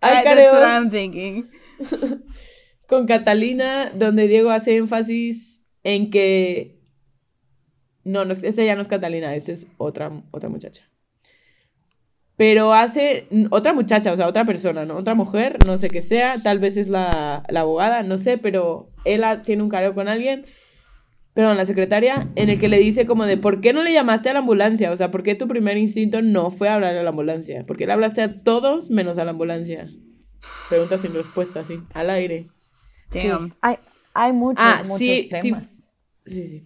S3: Ah,
S2: hay
S3: that's what I'm
S2: careos
S3: thinking.
S2: con Catalina, donde Diego hace énfasis en que. No, no, esa ya no es Catalina, esa es otra, otra muchacha. Pero hace otra muchacha, o sea, otra persona, ¿no? Otra mujer, no sé qué sea, tal vez es la, la abogada, no sé, pero él ha- tiene un careo con alguien, perdón, la secretaria, en el que le dice como de, ¿por qué no le llamaste a la ambulancia? O sea, ¿por qué tu primer instinto no fue hablar a la ambulancia? ¿Por qué le hablaste a todos menos a la ambulancia? Pregunta sin respuesta, sí, al aire.
S4: Sí,
S3: Damn.
S4: hay, hay muchos,
S2: Ah,
S4: muchos
S2: sí, sí.
S4: temas.
S2: Sí, sí.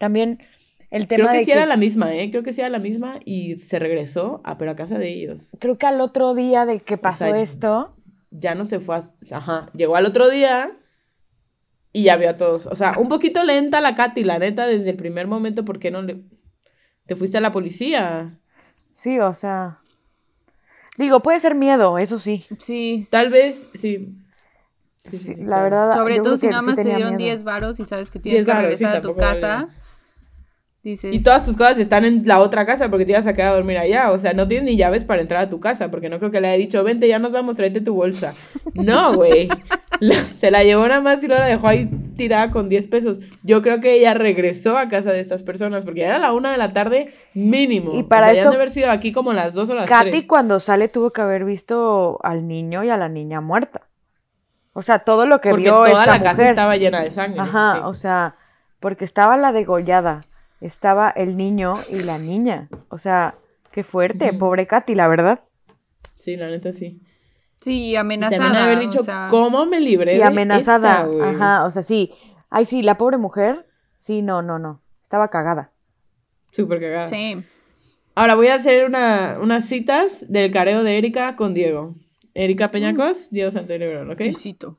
S4: También el tema
S2: Creo que
S4: de
S2: sí
S4: que
S2: era la misma, ¿eh? Creo que sí era la misma y se regresó, a, pero a casa de ellos.
S4: creo que al otro día de que pasó
S2: sea,
S4: esto,
S2: Ya no se fue a... Ajá, llegó al otro día y ya vio a todos. O sea, un poquito lenta la Katy, la neta, desde el primer momento, ¿por qué no le... Te fuiste a la policía?
S4: sí, o sea. Digo, puede ser miedo, eso sí.
S3: Sí.
S2: Tal vez, sí. Sí, sí,
S4: Sí, la
S2: claro.
S4: verdad.
S3: Sobre todo si nada más te dieron
S4: miedo.
S3: 10 varos y sabes que tienes
S2: 10
S3: que regresar
S2: sí,
S3: a tu
S2: vale.
S3: Casa. Dices,
S2: Y todas tus cosas están en la otra casa porque te ibas a quedar a dormir allá. O sea, no tienes ni llaves para entrar a tu casa porque no creo que le haya dicho, vente, ya nos vamos, tráete tu bolsa. No, güey. Se la llevó nada más y la dejó ahí tirada con 10 pesos. Yo creo que ella regresó a casa de estas personas porque era la una de la tarde mínimo.
S4: Y para
S2: O sea, ya han
S4: esto-
S2: de haber sido aquí como las 2 o las
S4: Katy
S2: 3.
S4: cuando sale tuvo que haber visto al niño y a la niña muerta. O sea, todo lo que
S2: Porque
S4: vio
S2: toda
S4: esta
S2: la casa
S4: mujer.
S2: estaba llena de sangre.
S4: Ajá,
S2: sí.
S4: o sea, porque estaba la degollada, estaba el niño y la niña. O sea, qué fuerte, pobre Katy, la verdad.
S2: Sí, la neta sí.
S3: sí,
S2: Y
S3: amenazada.
S2: también haber dicho,
S3: o sea,
S2: ¿cómo me libré
S4: Y
S2: de
S4: amenazada.
S2: esta?
S4: Ajá, o sea, sí. Ay, sí, la pobre mujer. Sí, no, no, no. Estaba cagada.
S2: Súper cagada.
S3: Sí.
S2: Ahora voy a hacer una- unas citas del careo de Erika con Diego. Erika Peñacos, Diego Santo Lebrón, ¿ok?
S3: Luisito.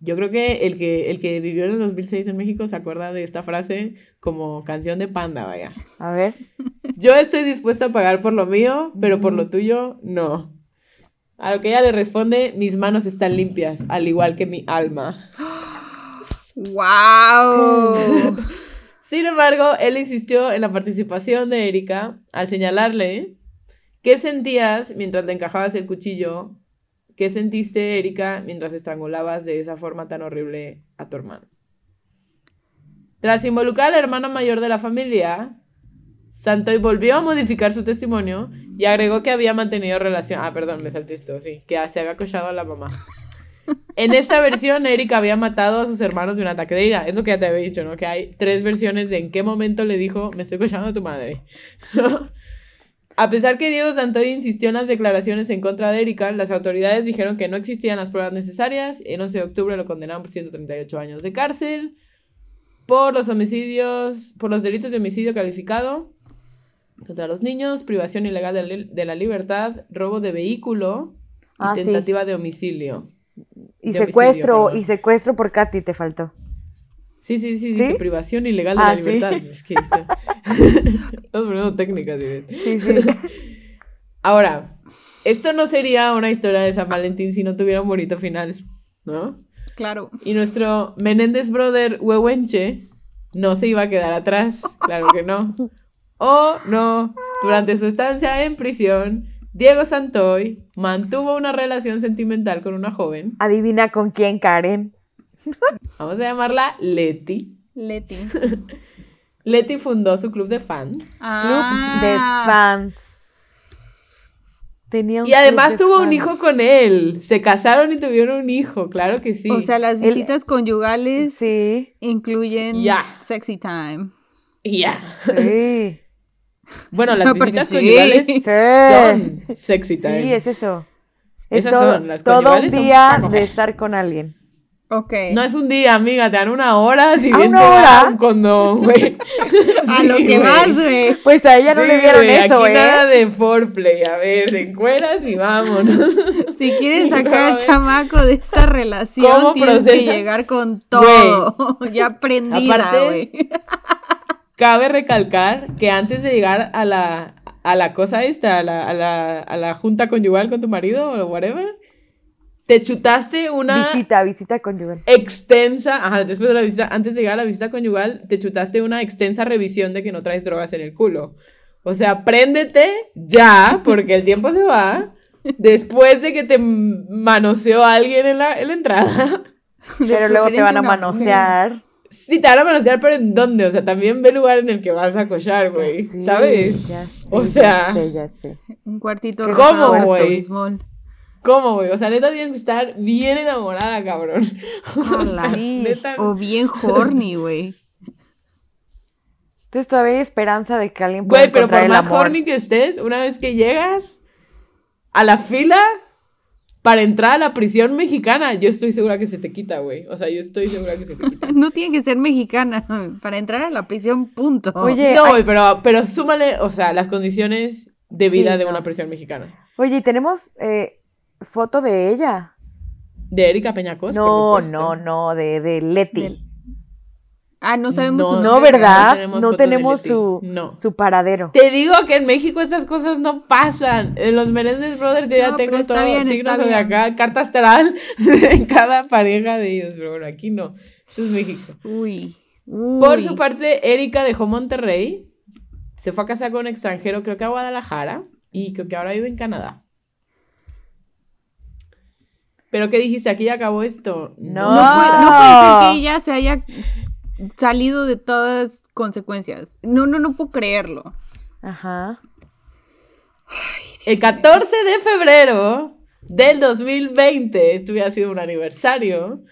S2: Yo creo que el, que el que vivió en el 2006 en México se acuerda de esta frase como canción de panda, vaya.
S4: A ver.
S2: Yo estoy dispuesta a pagar por lo mío, pero por lo tuyo, no. A lo que ella le responde, mis manos están limpias, al igual que mi alma.
S3: ¡Wow!
S2: Sin embargo, él insistió en la participación de Erika al señalarle qué sentías mientras le encajabas el cuchillo, qué sentiste, Erika, mientras estrangulabas de esa forma tan horrible a tu hermano. Tras involucrar al hermano mayor de la familia, Santoy volvió a modificar su testimonio y agregó que había mantenido relación. Ah, perdón, me salté esto, sí, que se había acochado a la mamá. En esta versión, Erika había matado a sus hermanos de un ataque de ira. Es lo que ya te había dicho, ¿no? Que hay tres versiones de en qué momento le dijo, me estoy cochando a tu madre. a pesar que Diego Santoy insistió en las declaraciones en contra de Erika, las autoridades dijeron que no existían las pruebas necesarias. El 11 de octubre lo condenaron por 138 años de cárcel por los homicidios, por los delitos de homicidio calificado contra los niños, privación ilegal de, la libertad, robo de vehículo y
S4: Ah, sí.
S2: tentativa de homicilio.
S4: Y
S2: De
S4: secuestro,
S2: homicidio,
S4: y secuestro por Katy te faltó.
S2: Sí, sí, sí,
S4: ¿Sí?
S2: privación ilegal de
S4: Ah,
S2: la
S4: sí.
S2: libertad. Es que está- Estamos poniendo técnicas, Ivette.
S4: Sí, sí.
S2: Ahora, esto no sería una historia de San Valentín si no tuviera un bonito final, ¿no?
S3: Claro.
S2: Y nuestro Menéndez brother Huehuenche no se iba a quedar atrás, claro que no. Oh, no, durante su estancia en prisión, Diego Santoy mantuvo una relación sentimental con una joven,
S4: Adivina con quién, Karen.
S2: vamos a llamarla Leti.
S3: Leti.
S2: Leti fundó su club de fans
S4: Club
S3: Ah,
S4: de fans. Tenía un
S2: y además
S4: club de
S2: tuvo un hijo con él. Se casaron y tuvieron un hijo, claro que sí.
S3: O sea, las
S4: El-
S3: visitas conyugales
S4: Sí,
S3: incluyen
S2: Ya.
S3: sexy time.
S2: Y ya.
S4: sí.
S2: Bueno, las
S3: No,
S2: visitas
S3: sí.
S2: conyugales
S4: Sí.
S2: son sexy time.
S4: Sí, es eso. Es
S2: Esas
S4: todo,
S2: son, las
S4: todo un
S2: conyugales son
S4: día de estar con alguien.
S3: Ok.
S2: No es un día, amiga, te dan una hora si
S4: ¿A
S2: bien
S4: una
S2: te
S4: hora?
S2: un condón, güey.
S3: a
S2: Sí,
S3: lo que
S2: güey.
S3: vas, güey.
S4: Pues a ella no
S2: Sí,
S4: le dieron
S2: güey,
S4: eso,
S2: aquí
S4: ¿eh?
S2: nada de foreplay, a ver, encueras y vámonos.
S3: Si quieres
S2: No,
S3: sacar
S2: ver.
S3: chamaco de esta relación,
S2: ¿Cómo
S3: tienes que llegar con todo. ya prendida,
S2: Aparte-
S3: güey.
S2: Cabe recalcar que antes de llegar a la, a la cosa esta, a la, a, la, a la junta conyugal con tu marido o whatever, te chutaste una
S4: Visita, visita conyugal.
S2: extensa, ajá, después de la visita, antes de llegar a la visita conyugal, te chutaste una extensa revisión de que no traes drogas en el culo. O sea, préndete ya, porque el tiempo se va, después de que te manoseó alguien en la, en la entrada.
S4: Pero luego te van a manosear.
S2: Sí, te van a manosear, pero ¿en dónde? O sea, también ve el lugar en el que vas a cochar, güey,
S4: Sí,
S2: ¿sabes?
S4: Ya sé,
S2: O
S4: ya
S2: sea-
S4: sé, ya sé.
S3: Un cuartito
S4: ¿Qué-
S3: rosado,
S2: ¿Cómo, güey? ¿Cómo, güey? O sea, neta tienes que estar bien enamorada, cabrón. O sea, neta,
S3: O bien horny, güey.
S4: Entonces todavía hay esperanza de que alguien pueda
S2: Güey, pero por
S4: el
S2: más
S4: amor.
S2: horny que estés, una vez que llegas a la fila para entrar a la prisión mexicana, yo estoy segura que se te quita, güey. O sea, yo estoy segura que se te quita.
S3: No tiene que ser mexicana para entrar a la prisión, punto.
S4: Oye,
S2: No, güey, pero, pero súmale, o sea, las condiciones de vida
S4: Sí,
S2: de
S4: no.
S2: una prisión mexicana.
S4: Oye, ¿y tenemos eh, foto de ella?
S2: De Erika Peñacos.
S4: no, no, no, de, de Leti.
S3: Ah, no sabemos
S2: No,
S3: su
S4: No. ¿verdad?
S2: tenemos
S4: No
S2: foto de
S4: tenemos su,
S2: No.
S4: su paradero.
S2: Te digo que en México esas cosas no pasan. En los Menéndez Brothers yo ya
S3: No,
S2: tengo
S3: pero está
S2: todo
S3: bien,
S2: signos de acá, carta astral en cada pareja de ellos, pero bueno, aquí no. Esto es México.
S3: Uy. uy.
S2: Por su parte, Erika dejó Monterrey, se fue a casar con un extranjero, creo que a Guadalajara, y creo que ahora vive en Canadá. ¿Pero qué dijiste? ¿Aquí ya acabó esto?
S4: No.
S3: No puede, no puede ser que ella se haya salido de todas consecuencias. No, no, no puedo creerlo.
S4: Ajá.
S2: El 14 de febrero del 2020, esto hubiera sido un aniversario,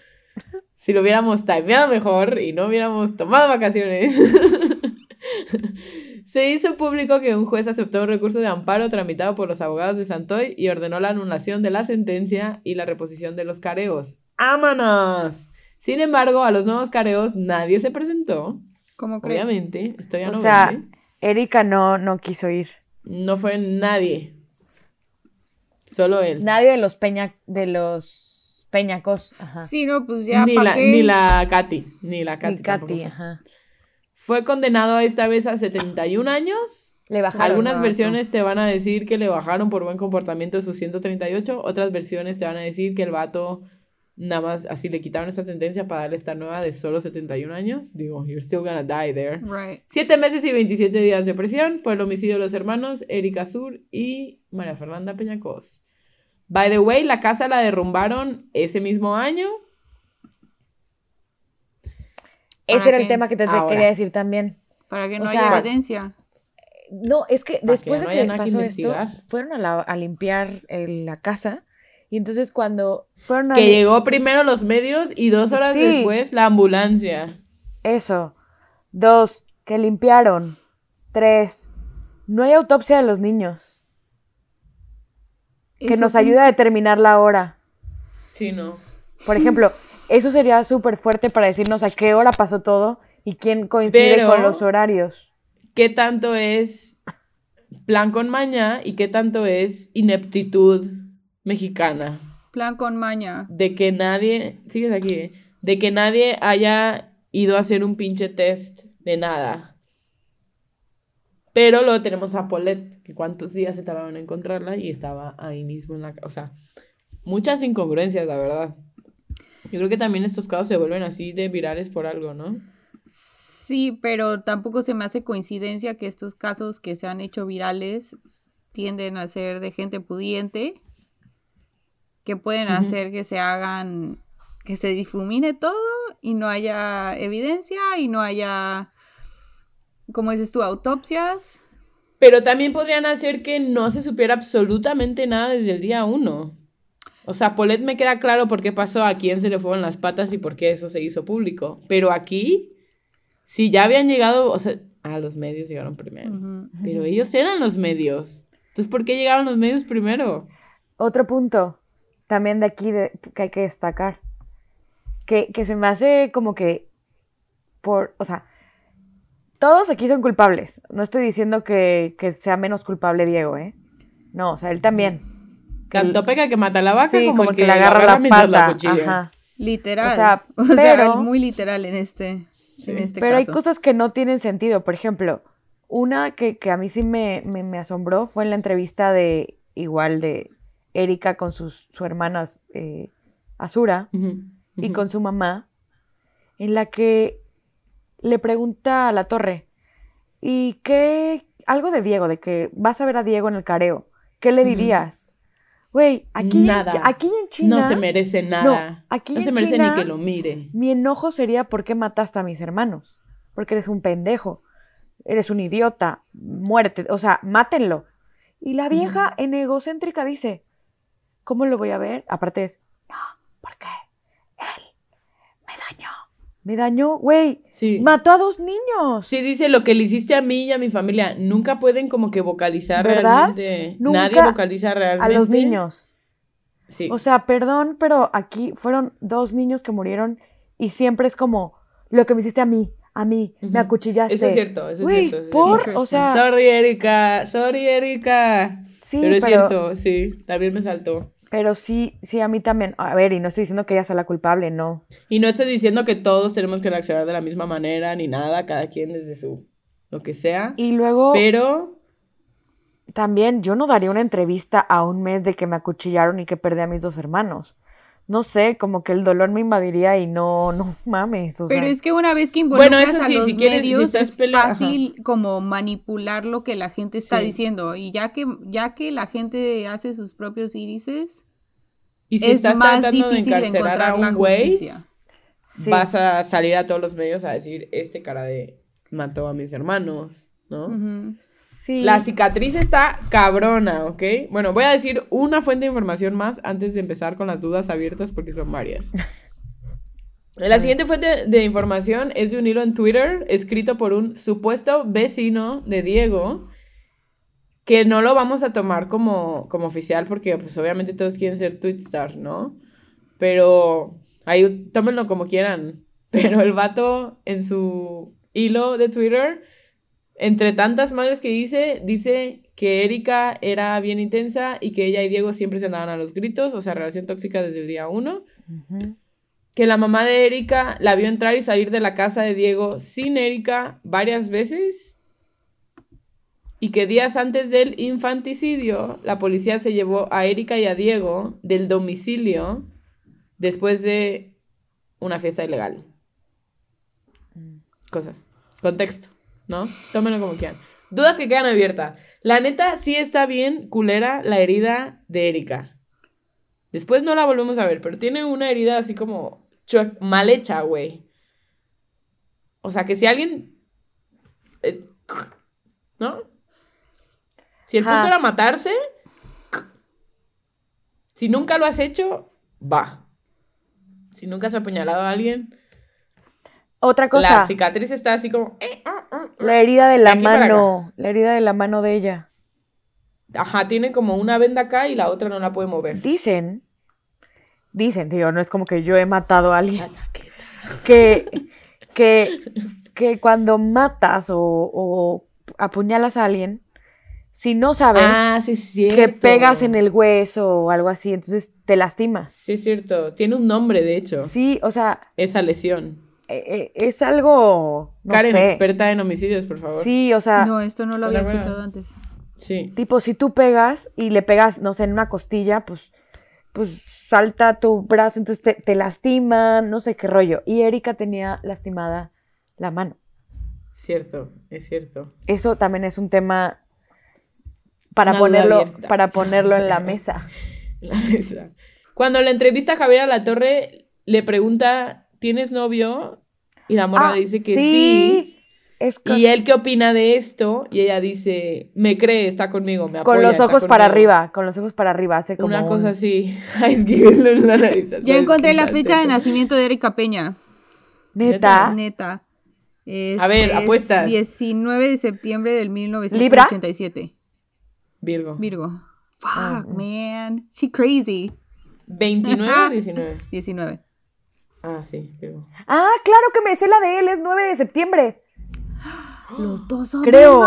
S2: si lo hubiéramos timeado mejor y no hubiéramos tomado vacaciones. Se hizo público que un juez aceptó un recurso de amparo tramitado por los abogados de Santoy y ordenó la anulación de la sentencia y la reposición de los careos. ¡Ámanos! Sin embargo, a los nuevos careos nadie se presentó.
S3: ¿Cómo crees?
S2: Obviamente, esto ya
S4: O
S2: no
S4: sea,
S2: vende.
S4: Erika no, no quiso ir.
S2: No fue nadie. Solo él.
S4: Nadie de los peña, de los peñacos. Ajá.
S3: Sí, no, pues ya,
S2: ni,
S3: ¿pa'
S2: la,
S3: qué?
S2: ni la Katy. Ni la Katy. Tampoco
S4: Katy, ajá.
S2: Fue condenado esta vez a 71 años.
S4: Le bajaron.
S2: Algunas
S3: no,
S2: versiones te van a decir que le bajaron por buen comportamiento sus 138. Otras versiones te van a decir que el vato nada más así le quitaron esta sentencia para darle esta nueva de solo 71 años. Digo, you're still gonna die there.
S3: Right.
S2: Siete meses y 27 días de prisión por el homicidio de los hermanos Erika Sur y María Fernanda Peñacos. By the way, la casa la derrumbaron ese mismo año.
S4: Ese
S3: ¿Para
S4: era el tema que te,
S2: Ahora.
S4: quería decir también.
S3: Para que
S4: O
S3: no
S4: sea,
S3: haya evidencia.
S4: No, es que
S2: Para
S4: después
S2: que no
S4: de que pasó esto, fueron a, la- a limpiar el- la casa. Y entonces cuando fueron a...
S2: Que llegó primero los medios y dos horas
S4: Sí.
S2: después la ambulancia.
S4: Eso. Dos, que limpiaron. Tres, no hay autopsia de los niños. Que nos
S3: sí.
S4: ayude a determinar la hora.
S2: Sí, no.
S4: Por ejemplo, eso sería súper fuerte para decirnos a qué hora pasó todo y quién coincide
S2: Pero-
S4: con los horarios.
S2: ¿Qué tanto es plan con maña y qué tanto es ineptitud mexicana?
S3: Plan con maña.
S2: De que nadie, sigues aquí, ¿eh? de que nadie haya ido a hacer un pinche test de nada. Pero luego tenemos a Paulette, que cuántos días se tardaron en encontrarla y estaba ahí mismo en la... O sea, muchas incongruencias, la verdad. Yo creo que también estos casos se vuelven así de virales por algo, ¿no?
S3: Sí, pero tampoco se me hace coincidencia que estos casos que se han hecho virales tienden a ser de gente pudiente, que pueden hacer que se hagan, que se difumine todo y no haya evidencia y no haya, como dices tú, autopsias.
S2: Pero también podrían hacer que no se supiera absolutamente nada desde el día uno. O sea, Paulette me queda claro por qué pasó, a quién se le fueron las patas y por qué eso se hizo público. Pero aquí, si ya habían llegado, o sea, Ah, los medios llegaron primero. Pero ellos eran los medios. Entonces, ¿por qué llegaron los medios primero?
S4: Otro punto también de aquí de- que hay que destacar. Que, que se me hace como que por, o sea, todos aquí son culpables. No estoy diciendo que, que sea menos culpable Diego, ¿eh? No, o sea, él también.
S2: Tanto peca que mata a la vaca
S4: Sí,
S2: como,
S4: como
S2: el
S4: que le agarra la pata.
S2: cuchilla.
S4: Ajá.
S3: Literal.
S4: O sea,
S3: O sea,
S4: pero-
S3: muy literal en este, en este
S4: Pero hay cosas que no tienen sentido. Por ejemplo, una que, que a mí sí me, me, me asombró fue en la entrevista de, igual, de Erika con sus, su hermana eh, Azura y con su mamá, en la que le pregunta a la torre, ¿y qué? Algo de Diego, de que vas a ver a Diego en el careo. ¿Qué le dirías? Güey, aquí,
S2: Nada.
S4: aquí en China...
S2: No se merece nada.
S4: aquí
S2: No
S4: en
S2: se merece
S4: China-
S2: ni que lo mire.
S4: mi enojo sería ¿por qué mataste a mis hermanos? Porque eres un pendejo, eres un idiota, muerte, o sea, mátenlo. Y la vieja en egocéntrica dice, ¿cómo lo voy a ver? Aparte es, no, me dañó. Me dañó, güey,
S2: Sí.
S4: mató a dos niños.
S2: Sí, dice lo que le hiciste a mí y a mi familia. Nunca pueden como que vocalizar
S4: ¿Verdad?
S2: realmente.
S4: Nunca
S2: Nadie vocaliza
S4: a
S2: realmente.
S4: los niños.
S2: Sí.
S4: O sea, perdón, pero aquí fueron dos niños que murieron y siempre es como, lo que me hiciste a mí, a mí, me acuchillaste.
S2: Eso es cierto, eso es cierto, es
S4: por, o sea,
S2: sorry, Erika. Sorry, Erika.
S4: sí,
S2: pero es
S4: pero,
S2: cierto, sí. También me saltó.
S4: Pero sí, sí, a mí también. A ver, y no estoy diciendo que ella sea la culpable, no.
S2: Y no estoy diciendo que todos tenemos que reaccionar de la misma manera ni nada, cada quien desde su lo que sea.
S4: Y luego,
S2: Pero
S4: también, yo no daría una entrevista a un mes de que me acuchillaron y que perdí a mis dos hermanos. No sé, como que el dolor me invadiría y no, no mames, o sea.
S3: Pero es que una vez que involucras
S2: Bueno, eso
S3: a
S2: sí,
S3: los
S2: si quieres, si
S3: medios
S2: estás
S3: es
S2: ajá.
S3: fácil como manipular lo que la gente está
S2: Sí.
S3: diciendo y ya que ya que la gente hace sus propios irises
S2: y si
S3: es
S2: estás
S3: más
S2: tratando de
S3: difícil
S2: encarcelar a un güey.
S4: Sí.
S2: vas a salir a todos los medios a decir, este cara de mató a mis hermanos, ¿no?
S3: Ujú.
S4: Sí.
S2: La cicatriz está cabrona, ¿ok? Bueno, voy a decir una fuente de información más antes de empezar con las dudas abiertas porque son varias. La siguiente fuente de información es de un hilo en Twitter escrito por un supuesto vecino de Diego que no lo vamos a tomar como, como oficial porque pues obviamente todos quieren ser Twitstar, ¿no? Pero ahí tómenlo como quieran. Pero el vato en su hilo de Twitter entre tantas madres que dice, dice que Erika era bien intensa y que ella y Diego siempre se andaban a los gritos, o sea, relación tóxica desde el día uno. Que la mamá de Erika la vio entrar y salir de la casa de Diego sin Erika varias veces. Y que días antes del infanticidio, la policía se llevó a Erika y a Diego del domicilio después de una fiesta ilegal. Cosas. Contexto, ¿no? Tómenlo como quieran. Dudas que quedan abiertas. La neta, sí está bien culera la herida de Erika. Después no la volvemos a ver, pero tiene una herida así como mal hecha, güey. O sea, que si alguien... es- ¿No? Si el punto era matarse, si nunca lo has hecho, va. Si nunca has apuñalado a alguien,
S4: Otra cosa,
S2: la
S4: la,
S2: cicatriz está así como... eh, ah, ah, ah.
S4: herida de la mano, la herida de la mano de ella.
S2: Ajá, tiene como una venda acá y la otra no la puede mover.
S4: Dicen, dicen, digo, no es como que yo he matado a alguien.
S2: La
S4: que, que, que cuando matas o, o apuñalas a alguien, si no sabes
S2: Ah, sí,
S4: que pegas en el hueso o algo así, entonces te lastimas.
S2: Sí, es cierto. Tiene un nombre, de hecho.
S4: Sí, o sea,
S2: Esa lesión.
S4: Eh, eh, es algo, no
S2: Karen,
S4: sé.
S2: experta en homicidios, por favor.
S4: Sí, o sea,
S3: No, esto no lo
S2: ¿te
S3: había escuchado antes.
S2: Sí.
S4: tipo, si tú pegas y le pegas, no sé, en una costilla, pues, pues salta tu brazo, entonces te, te lastiman, no sé qué rollo. Y Erika tenía lastimada la mano.
S2: Cierto, es cierto.
S4: Eso también es un tema para
S2: Una
S4: ponerlo, para ponerlo en la mesa.
S2: La mesa. Cuando la entrevista a Javier a la Torre, le pregunta, ¿tienes novio? Y la morra
S4: Ah,
S2: le dice que sí.
S4: Es con,
S2: Y él, ¿qué opina de esto? Y ella dice, me cree, está conmigo, me apoya,
S4: con los ojos para
S2: conmigo".
S4: arriba, con los ojos para arriba, hace como
S2: Una
S4: un-
S2: cosa así. Ay, escribirlo en la nariz.
S3: Ya encontré la fecha de nacimiento de Erika Peña.
S4: Neta,
S3: Neta. Es-
S2: A ver,
S3: es
S2: apuestas.
S3: 19 de septiembre del 1987.
S2: Virgo.
S3: Virgo. Fuck,
S4: Ah,
S3: man. She crazy.
S2: 29 o 19.
S3: 19.
S2: Ah, sí, Virgo.
S4: Ah, claro que me sé la de él, es 9 de septiembre.
S3: Los dos son
S4: Creo.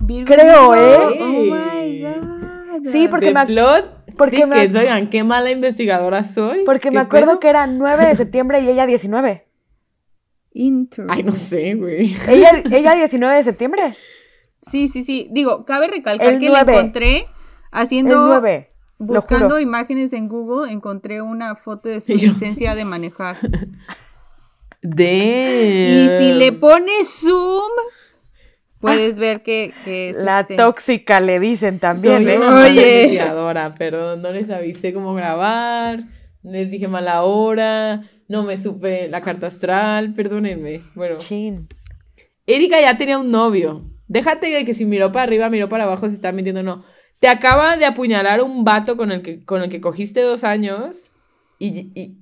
S3: Virgo.
S4: Creo. ¿eh?
S3: Oh my god.
S4: Sí, porque me
S2: plot
S4: porque me
S2: Oigan, qué mala investigadora soy.
S4: Porque me
S2: ¿Qué
S4: acuerdo
S2: pedo?
S4: que era 9 de septiembre y ella 19.
S3: Interesting.
S2: Ay, no sé, güey.
S4: ¿Ella, ella 19 de septiembre?
S3: Sí, sí, sí. Digo, cabe recalcar
S4: El
S3: que
S4: nueve.
S3: la encontré haciendo.
S4: El 9.
S3: Buscando imágenes en Google, encontré una foto de su licencia de manejar.
S2: De.
S3: Y si le pones zoom, puedes ver que, que es
S4: La
S3: este-
S4: tóxica le dicen también,
S2: Soy
S4: ¿eh?
S2: una
S3: Oye.
S2: perdón, no les avisé cómo grabar, les dije mala hora, no me supe la carta astral, perdónenme. Bueno,
S4: Chin.
S2: Erika ya tenía un novio. Déjate de que si miró para arriba, miró para abajo, se está mintiendo, no. Te acaba de apuñalar un vato con el que, con el que cogiste dos años y, y-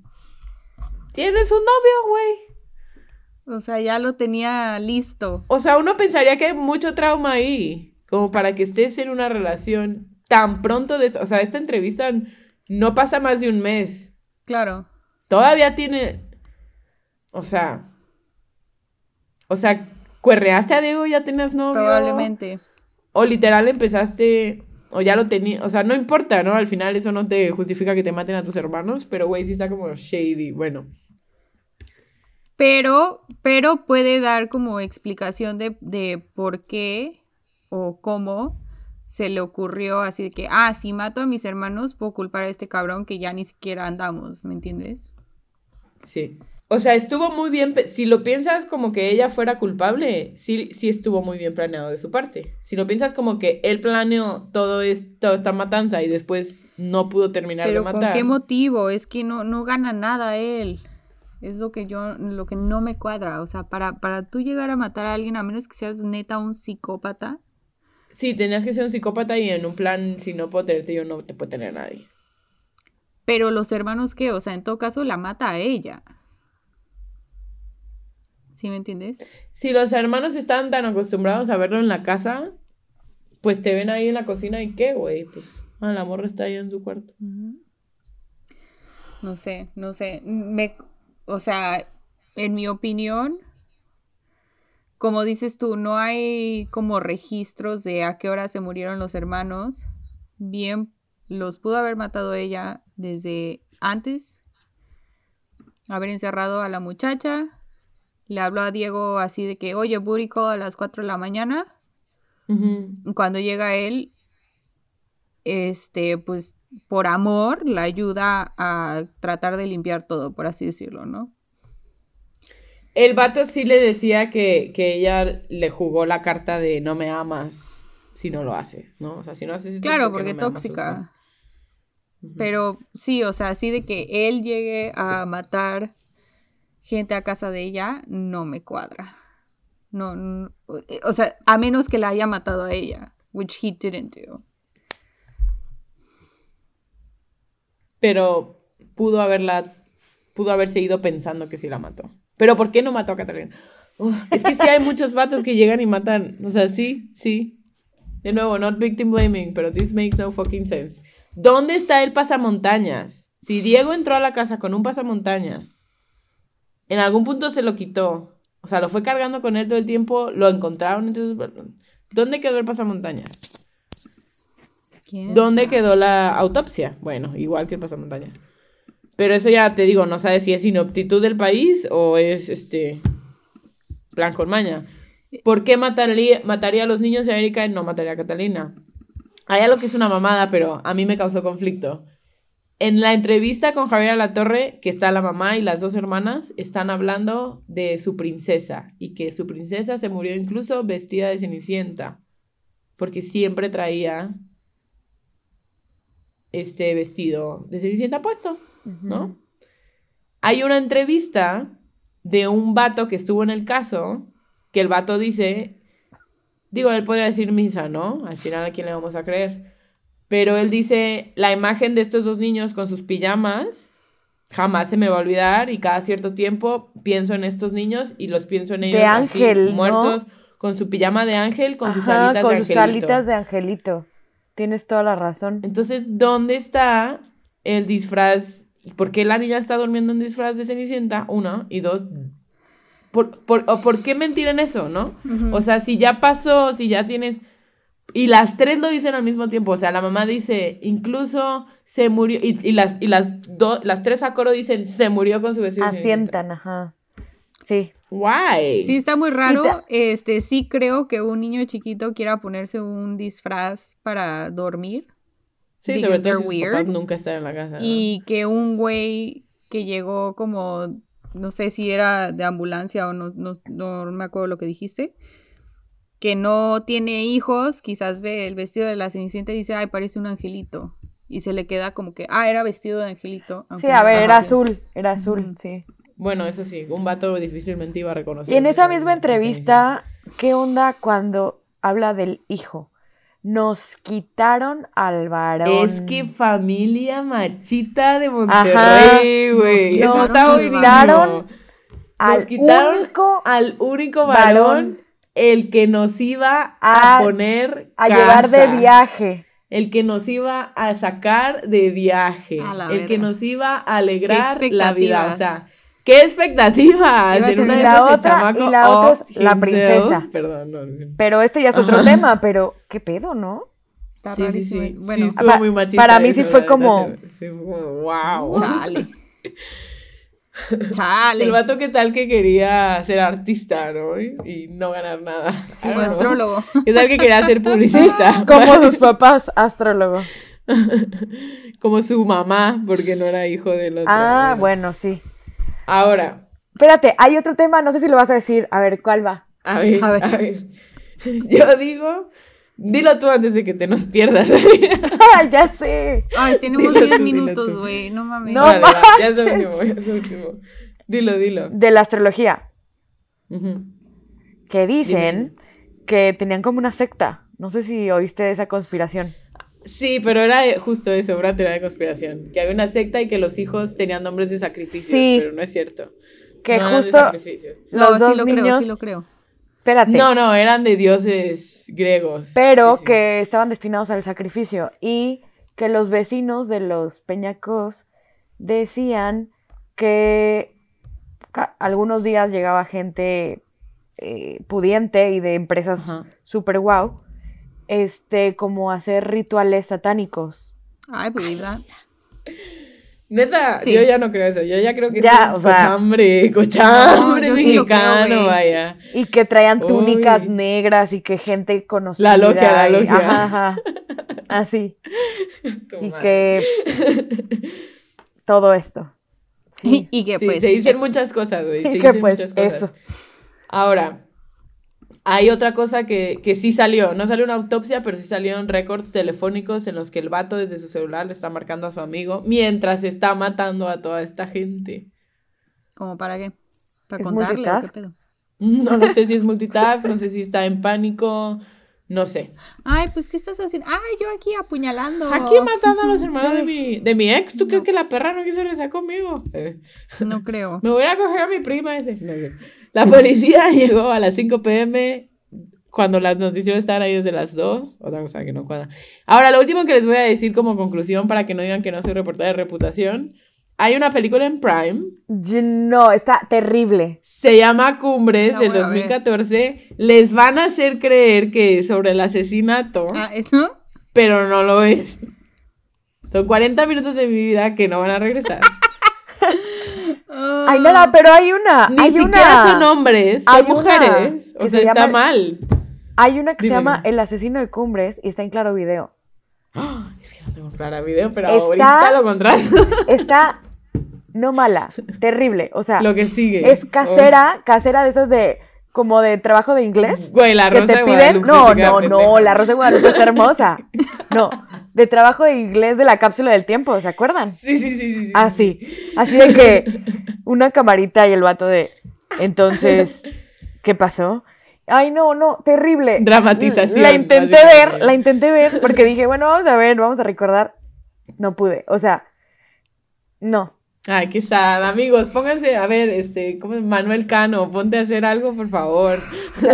S2: tienes un novio, güey.
S3: O sea, ya lo tenía listo.
S2: O sea, uno pensaría que hay mucho trauma ahí, como para que estés en una relación tan pronto de... O sea, esta entrevista no pasa más de un mes.
S3: Claro.
S2: Todavía tiene... O sea... O sea, cuerreaste a Diego y ya tenías novio.
S3: Probablemente.
S2: O literal empezaste... O ya lo tenía... O sea, no importa, ¿no? Al final eso no te justifica que te maten a tus hermanos, pero güey, sí está como shady. Bueno.
S3: Pero, pero puede dar como explicación de, de por qué o cómo se le ocurrió así de que, ah, si mato a mis hermanos, puedo culpar a este cabrón que ya ni siquiera andamos, ¿me entiendes?
S2: Sí. O sea, estuvo muy bien, si lo piensas como que ella fuera culpable, sí, sí estuvo muy bien planeado de su parte. Si lo piensas como que él planeó todo esto, esta matanza y después no pudo terminar
S3: Pero
S2: de
S3: ¿con
S2: matar.
S3: qué motivo? Es que no, no gana nada él. Es lo que yo, lo que no me cuadra. O sea, para, para tú llegar a matar a alguien, a menos que seas neta un psicópata,
S2: Sí, tenías que ser un psicópata y en un plan, si no puedo tenerte yo, no te puede tener nadie.
S3: pero los hermanos qué, o sea, en todo caso la mata a ella. ¿Sí me entiendes?
S2: Si los hermanos están tan acostumbrados a verlo en la casa, pues te ven ahí en la cocina y qué, güey, pues ah, la morra está ahí en su cuarto.
S3: No sé, no sé. Me, o sea, en mi opinión, como dices tú, no hay como registros de a qué hora se murieron los hermanos. Bien, los pudo haber matado ella desde antes, haber encerrado a la muchacha. Le habló a Diego así de que, oye, call a las 4 de la mañana. Cuando llega él, este, pues por amor, la ayuda a tratar de limpiar todo, por así decirlo, ¿no?
S2: El vato sí le decía que, que ella le jugó la carta de no me amas si no lo haces, ¿no? O sea, si no haces esto es
S3: Claro,
S2: porque no amas,
S3: tóxica. Pero sí, o sea, así de que él llegue a matar gente a casa de ella, no me cuadra. No, no, o sea, a menos que la haya matado a ella, which he didn't do.
S2: Pero pudo haberla, pudo haberse ido pensando que sí la mató. Pero ¿por qué no mató a Catalina? Es que sí hay muchos vatos que llegan y matan, o sea, sí, sí. De nuevo, not victim blaming, pero this makes no fucking sense. ¿Dónde está el pasamontañas? Si Diego entró a la casa con un pasamontañas, en algún punto se lo quitó. O sea, lo fue cargando con él todo el tiempo, lo encontraron, entonces, ¿dónde quedó el pasamontañas?
S3: ¿Quién
S2: ¿Dónde
S3: sabe?
S2: quedó la autopsia? Bueno, igual que el pasamontañas. Pero eso ya te digo, no sabes si es inoptitud del país o es este plan con maña. ¿Por qué mataría, mataría a los niños de América y no mataría a Catalina? Hay algo que es una mamada, pero a mí me causó conflicto. En la entrevista con Javier Alatorre, que está la mamá y las dos hermanas, están hablando de su princesa y que su princesa se murió incluso vestida de cenicienta, porque siempre traía este vestido de cenicienta puesto, ¿no? Hay una entrevista de un vato que estuvo en el caso, que el vato dice, digo, él podría decir misa, ¿no? Al final a quién le vamos a creer. Pero él dice, la imagen de estos dos niños con sus pijamas jamás se me va a olvidar y cada cierto tiempo pienso en estos niños y los pienso en ellos
S4: De
S2: así,
S4: ángel, ¿no?
S2: muertos, con su pijama de ángel, con sus alitas
S4: con
S2: de
S4: sus
S2: angelito.
S4: alitas de angelito. Tienes toda la razón.
S2: Entonces, ¿dónde está el disfraz? ¿Por qué la niña está durmiendo en disfraz de Cenicienta? Uno. Y dos, ¿por, por, o ¿por qué mentir en eso, no? O sea, si ya pasó, si ya tienes... Y las tres lo dicen al mismo tiempo. O sea, la mamá dice, incluso se murió. Y, y las, y las, dos las tres a coro dicen, se murió con su Cenicienta".
S4: Asientan, ajá. Sí.
S2: Guay.
S3: Sí, está muy raro.
S4: te-
S3: Este, sí creo que un niño chiquito quiera ponerse un disfraz para dormir.
S2: Sí, sobre todo
S3: they're
S2: si
S3: weird.
S2: papás nunca están en la casa. ¿no?
S3: Y que un güey que llegó como, no sé si era de ambulancia o no, no, no me acuerdo lo que dijiste, que no tiene hijos, quizás ve el vestido de la Cenicienta y dice, ay, parece un angelito. Y se le queda como que, ah, era vestido de angelito.
S4: Sí, a ver,
S3: era
S4: azul. Era azul, sí.
S2: Bueno, eso sí, un vato difícilmente iba a reconocer.
S4: Y en esa misma entrevista, ¿qué onda cuando habla del hijo? Nos quitaron al varón.
S2: Es que familia machita de Monterrey, güey.
S3: Nos
S2: Eso está
S3: quitaron
S4: al
S2: Nos quitaron
S4: único
S2: al único varón,
S4: varón
S2: el que nos iba a,
S4: a-
S2: poner
S4: a llevar de viaje.
S2: El que nos iba a sacar de viaje.
S3: A la
S2: el que nos iba a alegrar la vida. O sea, ¿qué expectativas? En una
S4: Y la otra- y la otra es la princesa.
S2: Perdón, no, no.
S4: Pero este ya es otro
S2: Ajá.
S4: tema, pero ¿qué pedo, no?
S3: Está
S2: Sí, sí,
S3: rarísimo.
S2: sí.
S3: Bueno,
S2: sí, estuvo
S4: pa-
S2: muy machista
S4: para mí sí, fue como,
S2: wow.
S3: chale. Chale.
S2: El vato que tal que quería ser artista, ¿no? Y, y no ganar nada. Don't know.
S3: astrólogo.
S2: ¿Qué tal que quería ser publicista?
S4: Como sus papás, astrólogo.
S2: Como su mamá, porque no era hijo del otro.
S4: Ah, bueno, sí.
S2: Ahora,
S4: Espérate, hay otro tema, no sé si lo vas a decir. A ver, ¿cuál va?
S2: a ver,
S3: A ver.
S2: Yo digo, dilo tú antes de que te nos pierdas.
S4: ¡Ah, ya sé!
S3: Ay, tenemos
S2: Dilo
S3: 10
S2: tú, dilo
S3: minutos, güey. No mames.
S4: No.
S2: Vale, va, ya es último, ya es lo último. Dilo, dilo.
S4: De la astrología. Que dicen que tenían como una secta. No sé si oíste de esa conspiración.
S2: Sí, pero era justo eso, una teoría de conspiración. Que había una secta y que los hijos tenían nombres de sacrificios,
S4: Sí.
S2: pero no es cierto.
S4: Que
S2: No eran de
S4: justo
S2: sacrificios.
S3: No,
S4: los dos
S3: sí lo
S4: niños.
S3: creo, sí lo creo.
S4: Espérate.
S2: No, no, eran de dioses griegos.
S4: pero
S2: Sí, sí.
S4: que estaban destinados al sacrificio y que los vecinos de los Peñacos decían que algunos días llegaba gente eh, pudiente y de empresas
S2: Ajá.
S4: super wow, este, como a hacer rituales satánicos.
S3: Ay, pues, ¿verdad?
S2: Neta,
S3: Sí.
S2: yo ya no creo eso. Yo ya creo que
S4: Ya,
S2: eso
S4: o
S2: es
S4: sea-
S2: cochambre, cochambre
S3: No, yo sí lo creo,
S2: mexicano, vaya.
S4: Y que traían túnicas
S2: Uy.
S4: negras y que gente conocida.
S2: La logia, la
S4: y-
S2: logia.
S4: Ajá, ajá. Así.
S2: Tu
S4: Y que todo esto. Sí.
S3: Y que
S2: Sí,
S3: pues.
S2: se dicen
S3: eso.
S2: muchas cosas, güey. Se
S4: Y que
S2: dicen
S4: pues
S2: muchas cosas.
S4: eso.
S2: Ahora, hay otra cosa que, que sí salió. No salió una autopsia, pero sí salieron récords telefónicos en los que el vato desde su celular le está marcando a su amigo mientras está matando a toda esta gente.
S3: ¿Como para qué? ¿Para
S4: ¿Es
S3: contarle qué pedo?
S2: No, no sé si es multitask, no sé si está en pánico, no sé.
S3: Ay, pues, ¿qué estás haciendo? Ay, yo aquí apuñalando.
S2: Aquí matando a los hermanos de, mi, de mi ex. ¿Tú crees que la perra no quiso regresar conmigo? Eh,
S3: No creo.
S2: Me voy a coger a mi prima ese. No, no. La policía llegó a las 5 pm cuando las noticias estaban ahí desde las 2. Otra cosa que no cuadra. Ahora, lo último que les voy a decir como conclusión para que no digan que no soy reportera de reputación. Hay una película en Prime.
S4: No, está terrible.
S2: Se llama Cumbres
S3: La
S2: del
S3: voy a ver.
S2: 2014. Les van a hacer creer que es sobre el asesinato,
S3: Ah, ¿eso?
S2: pero no lo es. Son 40 minutos de mi vida que no van a regresar.
S4: Ay, nada, pero hay una.
S2: Ni
S4: hay
S2: siquiera
S4: una,
S2: son hombres,
S4: hay
S2: son
S4: una
S2: mujeres. O
S4: que
S2: sea,
S4: se
S2: está
S4: llama-
S2: mal.
S4: Hay una que
S2: Dime,
S4: se llama. El asesino de cumbres y está en claro video.
S2: ¡Ah! Es que no tengo clara video, pero
S4: Está-
S2: ahorita lo contrario.
S4: Está no mala, terrible. O sea,
S2: lo que sigue.
S4: es casera, casera de esas de como de trabajo de inglés.
S2: Güey, la
S4: que
S2: rosa
S4: te
S2: de
S4: piden. No, no, no, la rosa de Guadalupe está hermosa. No, de trabajo de inglés de la cápsula del tiempo, ¿se acuerdan?
S2: Sí, sí, sí, sí. sí.
S4: Así, así de que una camarita y el vato de. Entonces, ¿qué pasó? Ay, no, no, terrible.
S2: Dramatización,
S4: La intenté ver, la intenté ver porque dije, bueno, vamos a ver, vamos a recordar. No pude, o sea, no,
S2: Ay, qué sad, amigos, pónganse, a ver, este, ¿cómo es? Manuel Cano, ponte a hacer algo, por favor.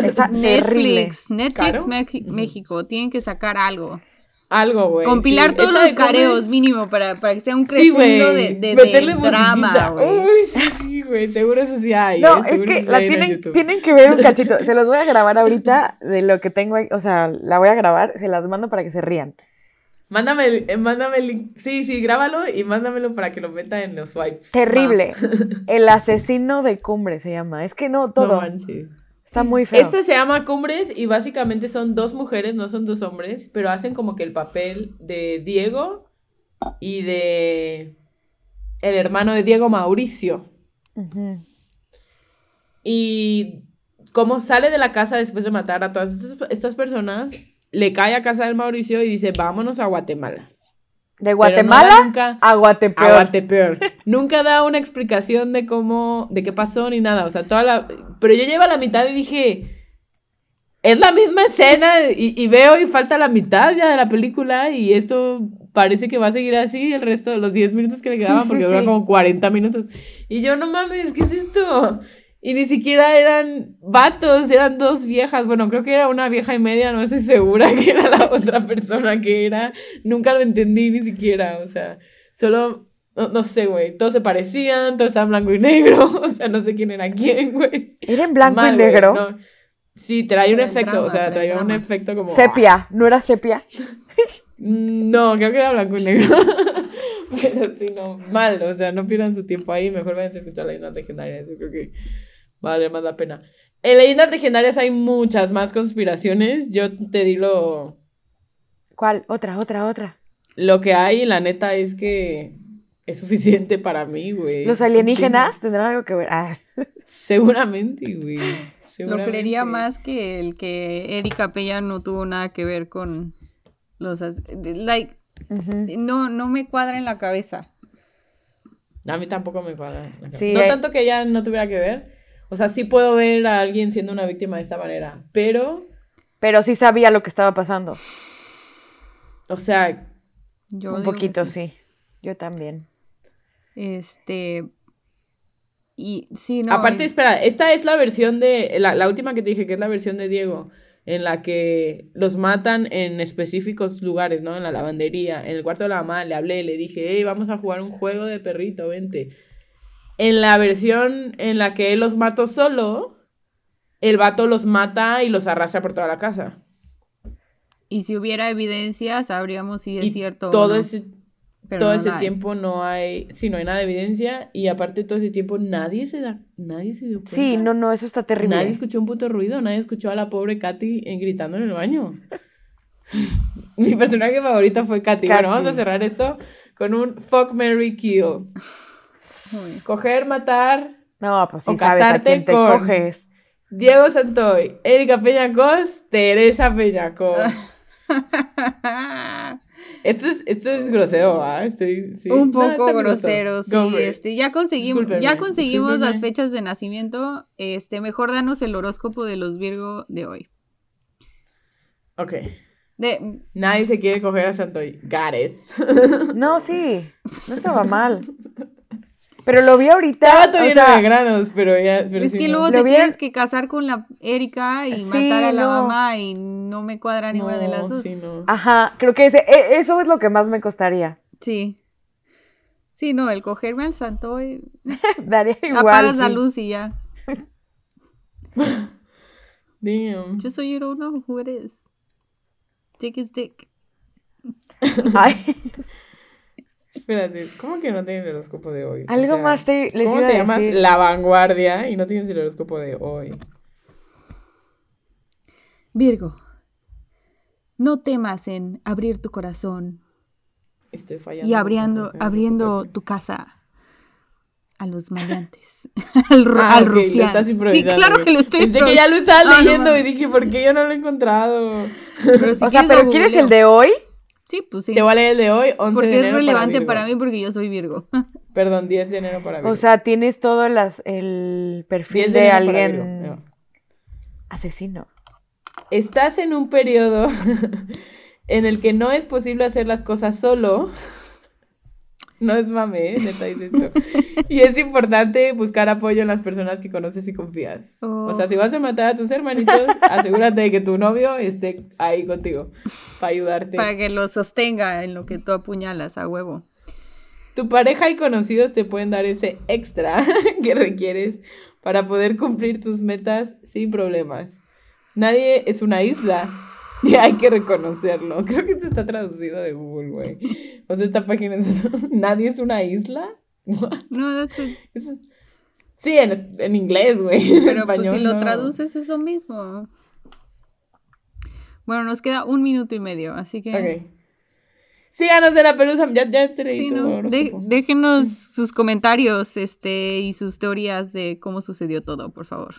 S5: Está terrible.
S3: Netflix, Netflix México, tienen que sacar algo.
S2: Algo, güey.
S3: Compilar
S2: sí.
S3: todos
S2: Esta
S3: los careos
S2: es-
S3: mínimo para, para que sea un crescendo de, de, de
S2: Meterle
S3: drama, güey.
S2: Uy, sí, sí, güey. Seguro eso sí hay.
S5: No,
S2: ¿eh?
S5: es que la tienen, tienen que ver un cachito. Se los voy a grabar ahorita de lo que tengo ahí. O sea, la voy a grabar, se las mando para que se rían.
S2: Mándame, el- eh, mándame el link. Sí, sí, grábalo y mándamelo para que lo meta en los swipes.
S5: Terrible. El asesino de cumbre se llama. Es que no,
S2: No
S5: todo.
S2: manches.
S5: Está muy feo.
S2: Este se llama Cumbres y básicamente son dos mujeres, no son dos hombres, pero hacen como que el papel de Diego y de el hermano de Diego Mauricio. Y como sale de la casa después de matar a todas estas, estas personas, le cae a casa del Mauricio y dice, vámonos a Guatemala.
S5: De
S2: no
S5: Guatemala
S2: da nunca-
S5: a Guatepeor.
S2: A Guatepeor. Nunca da una explicación de cómo, de qué pasó ni nada. O sea, toda la. Pero yo llevo a la mitad y dije. Es la misma escena y, y veo y falta la mitad ya de la película y esto parece que va a seguir así el resto de los 10 minutos que le
S5: Sí,
S2: quedaban
S5: sí,
S2: porque dura
S5: sí.
S2: como 40 minutos. Y yo, no mames, ¿qué es esto? Y ni siquiera eran vatos, eran dos viejas. Bueno, creo que era una vieja y media, no estoy segura que era la otra persona que era. Nunca lo entendí ni siquiera, o sea, solo, no, no sé, güey, todos se parecían, todos estaban blanco y negro, o sea, no sé quién era quién, güey.
S5: ¿Era en blanco
S2: Mal,
S5: y negro?
S2: no. Sí, traía un efecto,
S3: drama,
S2: o sea, traía un efecto como...
S5: Sepia. ¿No era sepia?
S2: No, creo que era blanco y negro. Pero sí, no, mal, o sea, no pierdan su tiempo ahí, mejor vayan a escuchar leyendas legendarias, yo creo que vale más la pena. En leyendas legendarias hay muchas más conspiraciones, yo te di lo,
S5: ¿Cuál? Otra, otra, otra.
S2: lo que hay la neta es que es suficiente para mí, güey.
S5: ¿Los alienígenas tendrán algo que ver? Ah.
S2: Seguramente, güey.
S3: Lo creería más que el que Erika Pella no tuvo nada que ver con los... Like, no, no me cuadra en la cabeza.
S2: A mí tampoco me cuadra.
S5: Sí,
S2: no
S5: hay-
S2: tanto que ella no tuviera que ver. O sea, sí puedo ver a alguien siendo una víctima de esta manera, pero,
S5: Pero sí sabía lo que estaba pasando.
S2: o sea,
S3: Yo
S5: Un poquito,
S3: sí.
S5: sí. Yo también.
S3: Este... Y sí, no.
S2: aparte, espera, esta es la versión de, la, la última que te dije, que es la versión de Diego, en la que los matan en específicos lugares, ¿no? En la lavandería, en el cuarto de la mamá, le hablé, le dije, hey, vamos a jugar un juego de perrito, vente. En la versión en la que él los mató solo, el vato los mata y los arrastra por toda la casa.
S3: Y si hubiera evidencia, sabríamos si es
S2: y
S3: cierto
S2: todo
S3: o no.
S2: ese
S3: pero
S2: todo
S3: no
S2: ese tiempo no hay, sí, no hay nada de evidencia y aparte todo ese tiempo nadie se da, nadie se dio cuenta.
S5: Sí, no, no, eso está terrible.
S2: Nadie escuchó un puto ruido, nadie escuchó a la pobre Katy eh, gritando en el baño. Mi personaje favorita fue Katy. Bueno, vamos a cerrar esto con un fuck, Mary kill.
S3: Uy.
S2: Coger, matar,
S5: No, pues sí
S2: O
S5: sabes a
S2: casarte
S5: quién te
S2: con-
S5: coges.
S2: Diego Santoy, Erika Peñacos, Teresa Peñacos. Esto es, esto es grosero, ¿ah? Estoy, sí.
S3: Un poco grosero, sí. Este, ya conseguimos, ya conseguimos las fechas de nacimiento. Este, mejor danos el horóscopo de los Virgo de hoy.
S2: Ok.
S3: De,
S2: Nadie se quiere coger a Santoy. Got it.
S5: No, sí. No estaba mal. Pero lo vi ahorita.
S2: Estaba
S5: o
S2: todavía
S5: sea,
S2: de granos, pero ya. Pero
S3: es
S2: sí,
S3: que
S2: no.
S3: luego
S5: Lo
S3: te
S5: vi-
S3: tienes que casar con la Erika y
S5: Sí,
S3: matar a la
S5: no.
S3: mamá y no me cuadra ninguna de las dos.
S2: sí, no.
S5: Ajá, creo que ese, e- eso es lo que más me costaría.
S3: Sí. Sí, no, el cogerme al santo y
S5: Daría igual.
S3: apagas la luz y ya.
S2: Damn.
S3: Just so you don't know who it is. Dick is dick.
S5: Ay,
S2: Espérate, ¿cómo que no tienes el horóscopo de hoy? O
S5: algo
S2: sea,
S5: más te, les
S2: ¿Cómo
S5: iba
S2: te
S5: a
S2: llamas
S5: decir.
S2: La Vanguardia y no tienes el horóscopo de hoy?
S3: Virgo. No temas en abrir tu corazón
S2: Estoy fallando.
S3: y abriendo, abriendo tu casa a los maleantes, al,
S2: Ah,
S3: al
S2: ok, lo
S3: rufián.
S2: estás
S3: Sí, claro que lo estoy
S2: Pensé que ya lo
S3: No, no
S2: leyendo y dije, ¿por qué yo no lo he encontrado?
S3: Pero si
S5: o sea,
S3: quieres
S5: pero ¿quieres el de hoy?
S3: Sí, pues sí.
S2: Te voy a leer el de hoy, 11 de
S3: Porque es
S2: enero
S3: relevante para, mí porque yo soy Virgo.
S2: Perdón, 10 de enero para Virgo.
S5: O sea, tienes todo las, el
S2: 10
S5: perfil
S2: de enero
S5: alguien asesino.
S2: Estás en un periodo en el que no es posible hacer las cosas solo. No es mame, ¿eh? neta dice esto. Y es importante buscar apoyo en las personas que conoces y confías.
S3: Oh.
S2: O sea, si vas a matar a tus hermanitos, asegúrate de que tu novio esté ahí contigo para ayudarte.
S3: Para que lo sostenga en lo que tú apuñalas a huevo.
S2: Tu pareja y conocidos te pueden dar ese extra que requieres para poder cumplir tus metas sin problemas. Nadie es una isla y hay que reconocerlo. Creo que esto está traducido de Google, güey. O sea, esta página es... ¿Nadie es una isla?
S3: No, that's it.
S2: Es- Sí, en, en inglés, güey. En
S3: Pero pues si lo
S2: no.
S3: traduces es lo mismo. Bueno, nos queda un minuto y medio, así que...
S2: Ok. Síganos en la pelusa. Ya, ya te leí
S3: Sí, ¿no? De- déjenos sus comentarios este, y sus teorías de cómo sucedió todo, por favor.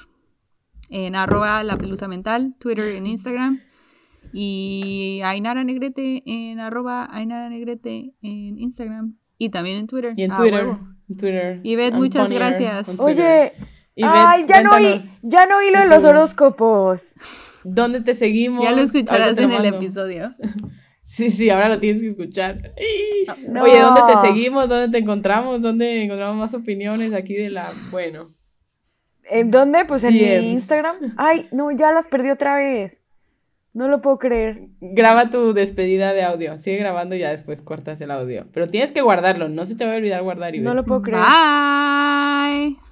S3: En arroba la pelusa mental, Twitter en Instagram. Y Ainara Negrete en arroba Ainara Negrete en Instagram. Y también en Twitter.
S2: Y en
S3: Ah,
S2: Twitter.
S3: huevo.
S2: En Twitter. I'm
S3: muchas
S2: funnier
S3: gracias.
S2: on Twitter.
S5: Oye,
S2: Ivette,
S5: ay, ya no, oí, ya no oí lo de los horóscopos.
S2: ¿Dónde te seguimos?
S3: Ya lo escucharás en el episodio.
S2: Sí, sí, ahora lo tienes que escuchar.
S5: No.
S2: Oye, ¿dónde te seguimos? ¿Dónde te encontramos? ¿Dónde encontramos más opiniones aquí de la... Bueno,
S5: ¿En dónde? Pues en mi. Instagram. Ay, no, ya las perdí otra vez. No lo puedo creer.
S2: graba tu despedida de audio. Sigue grabando y ya después cortas el audio. Pero tienes que guardarlo. No se te va a olvidar guardar y
S5: No lo puedo creer.
S3: Bye.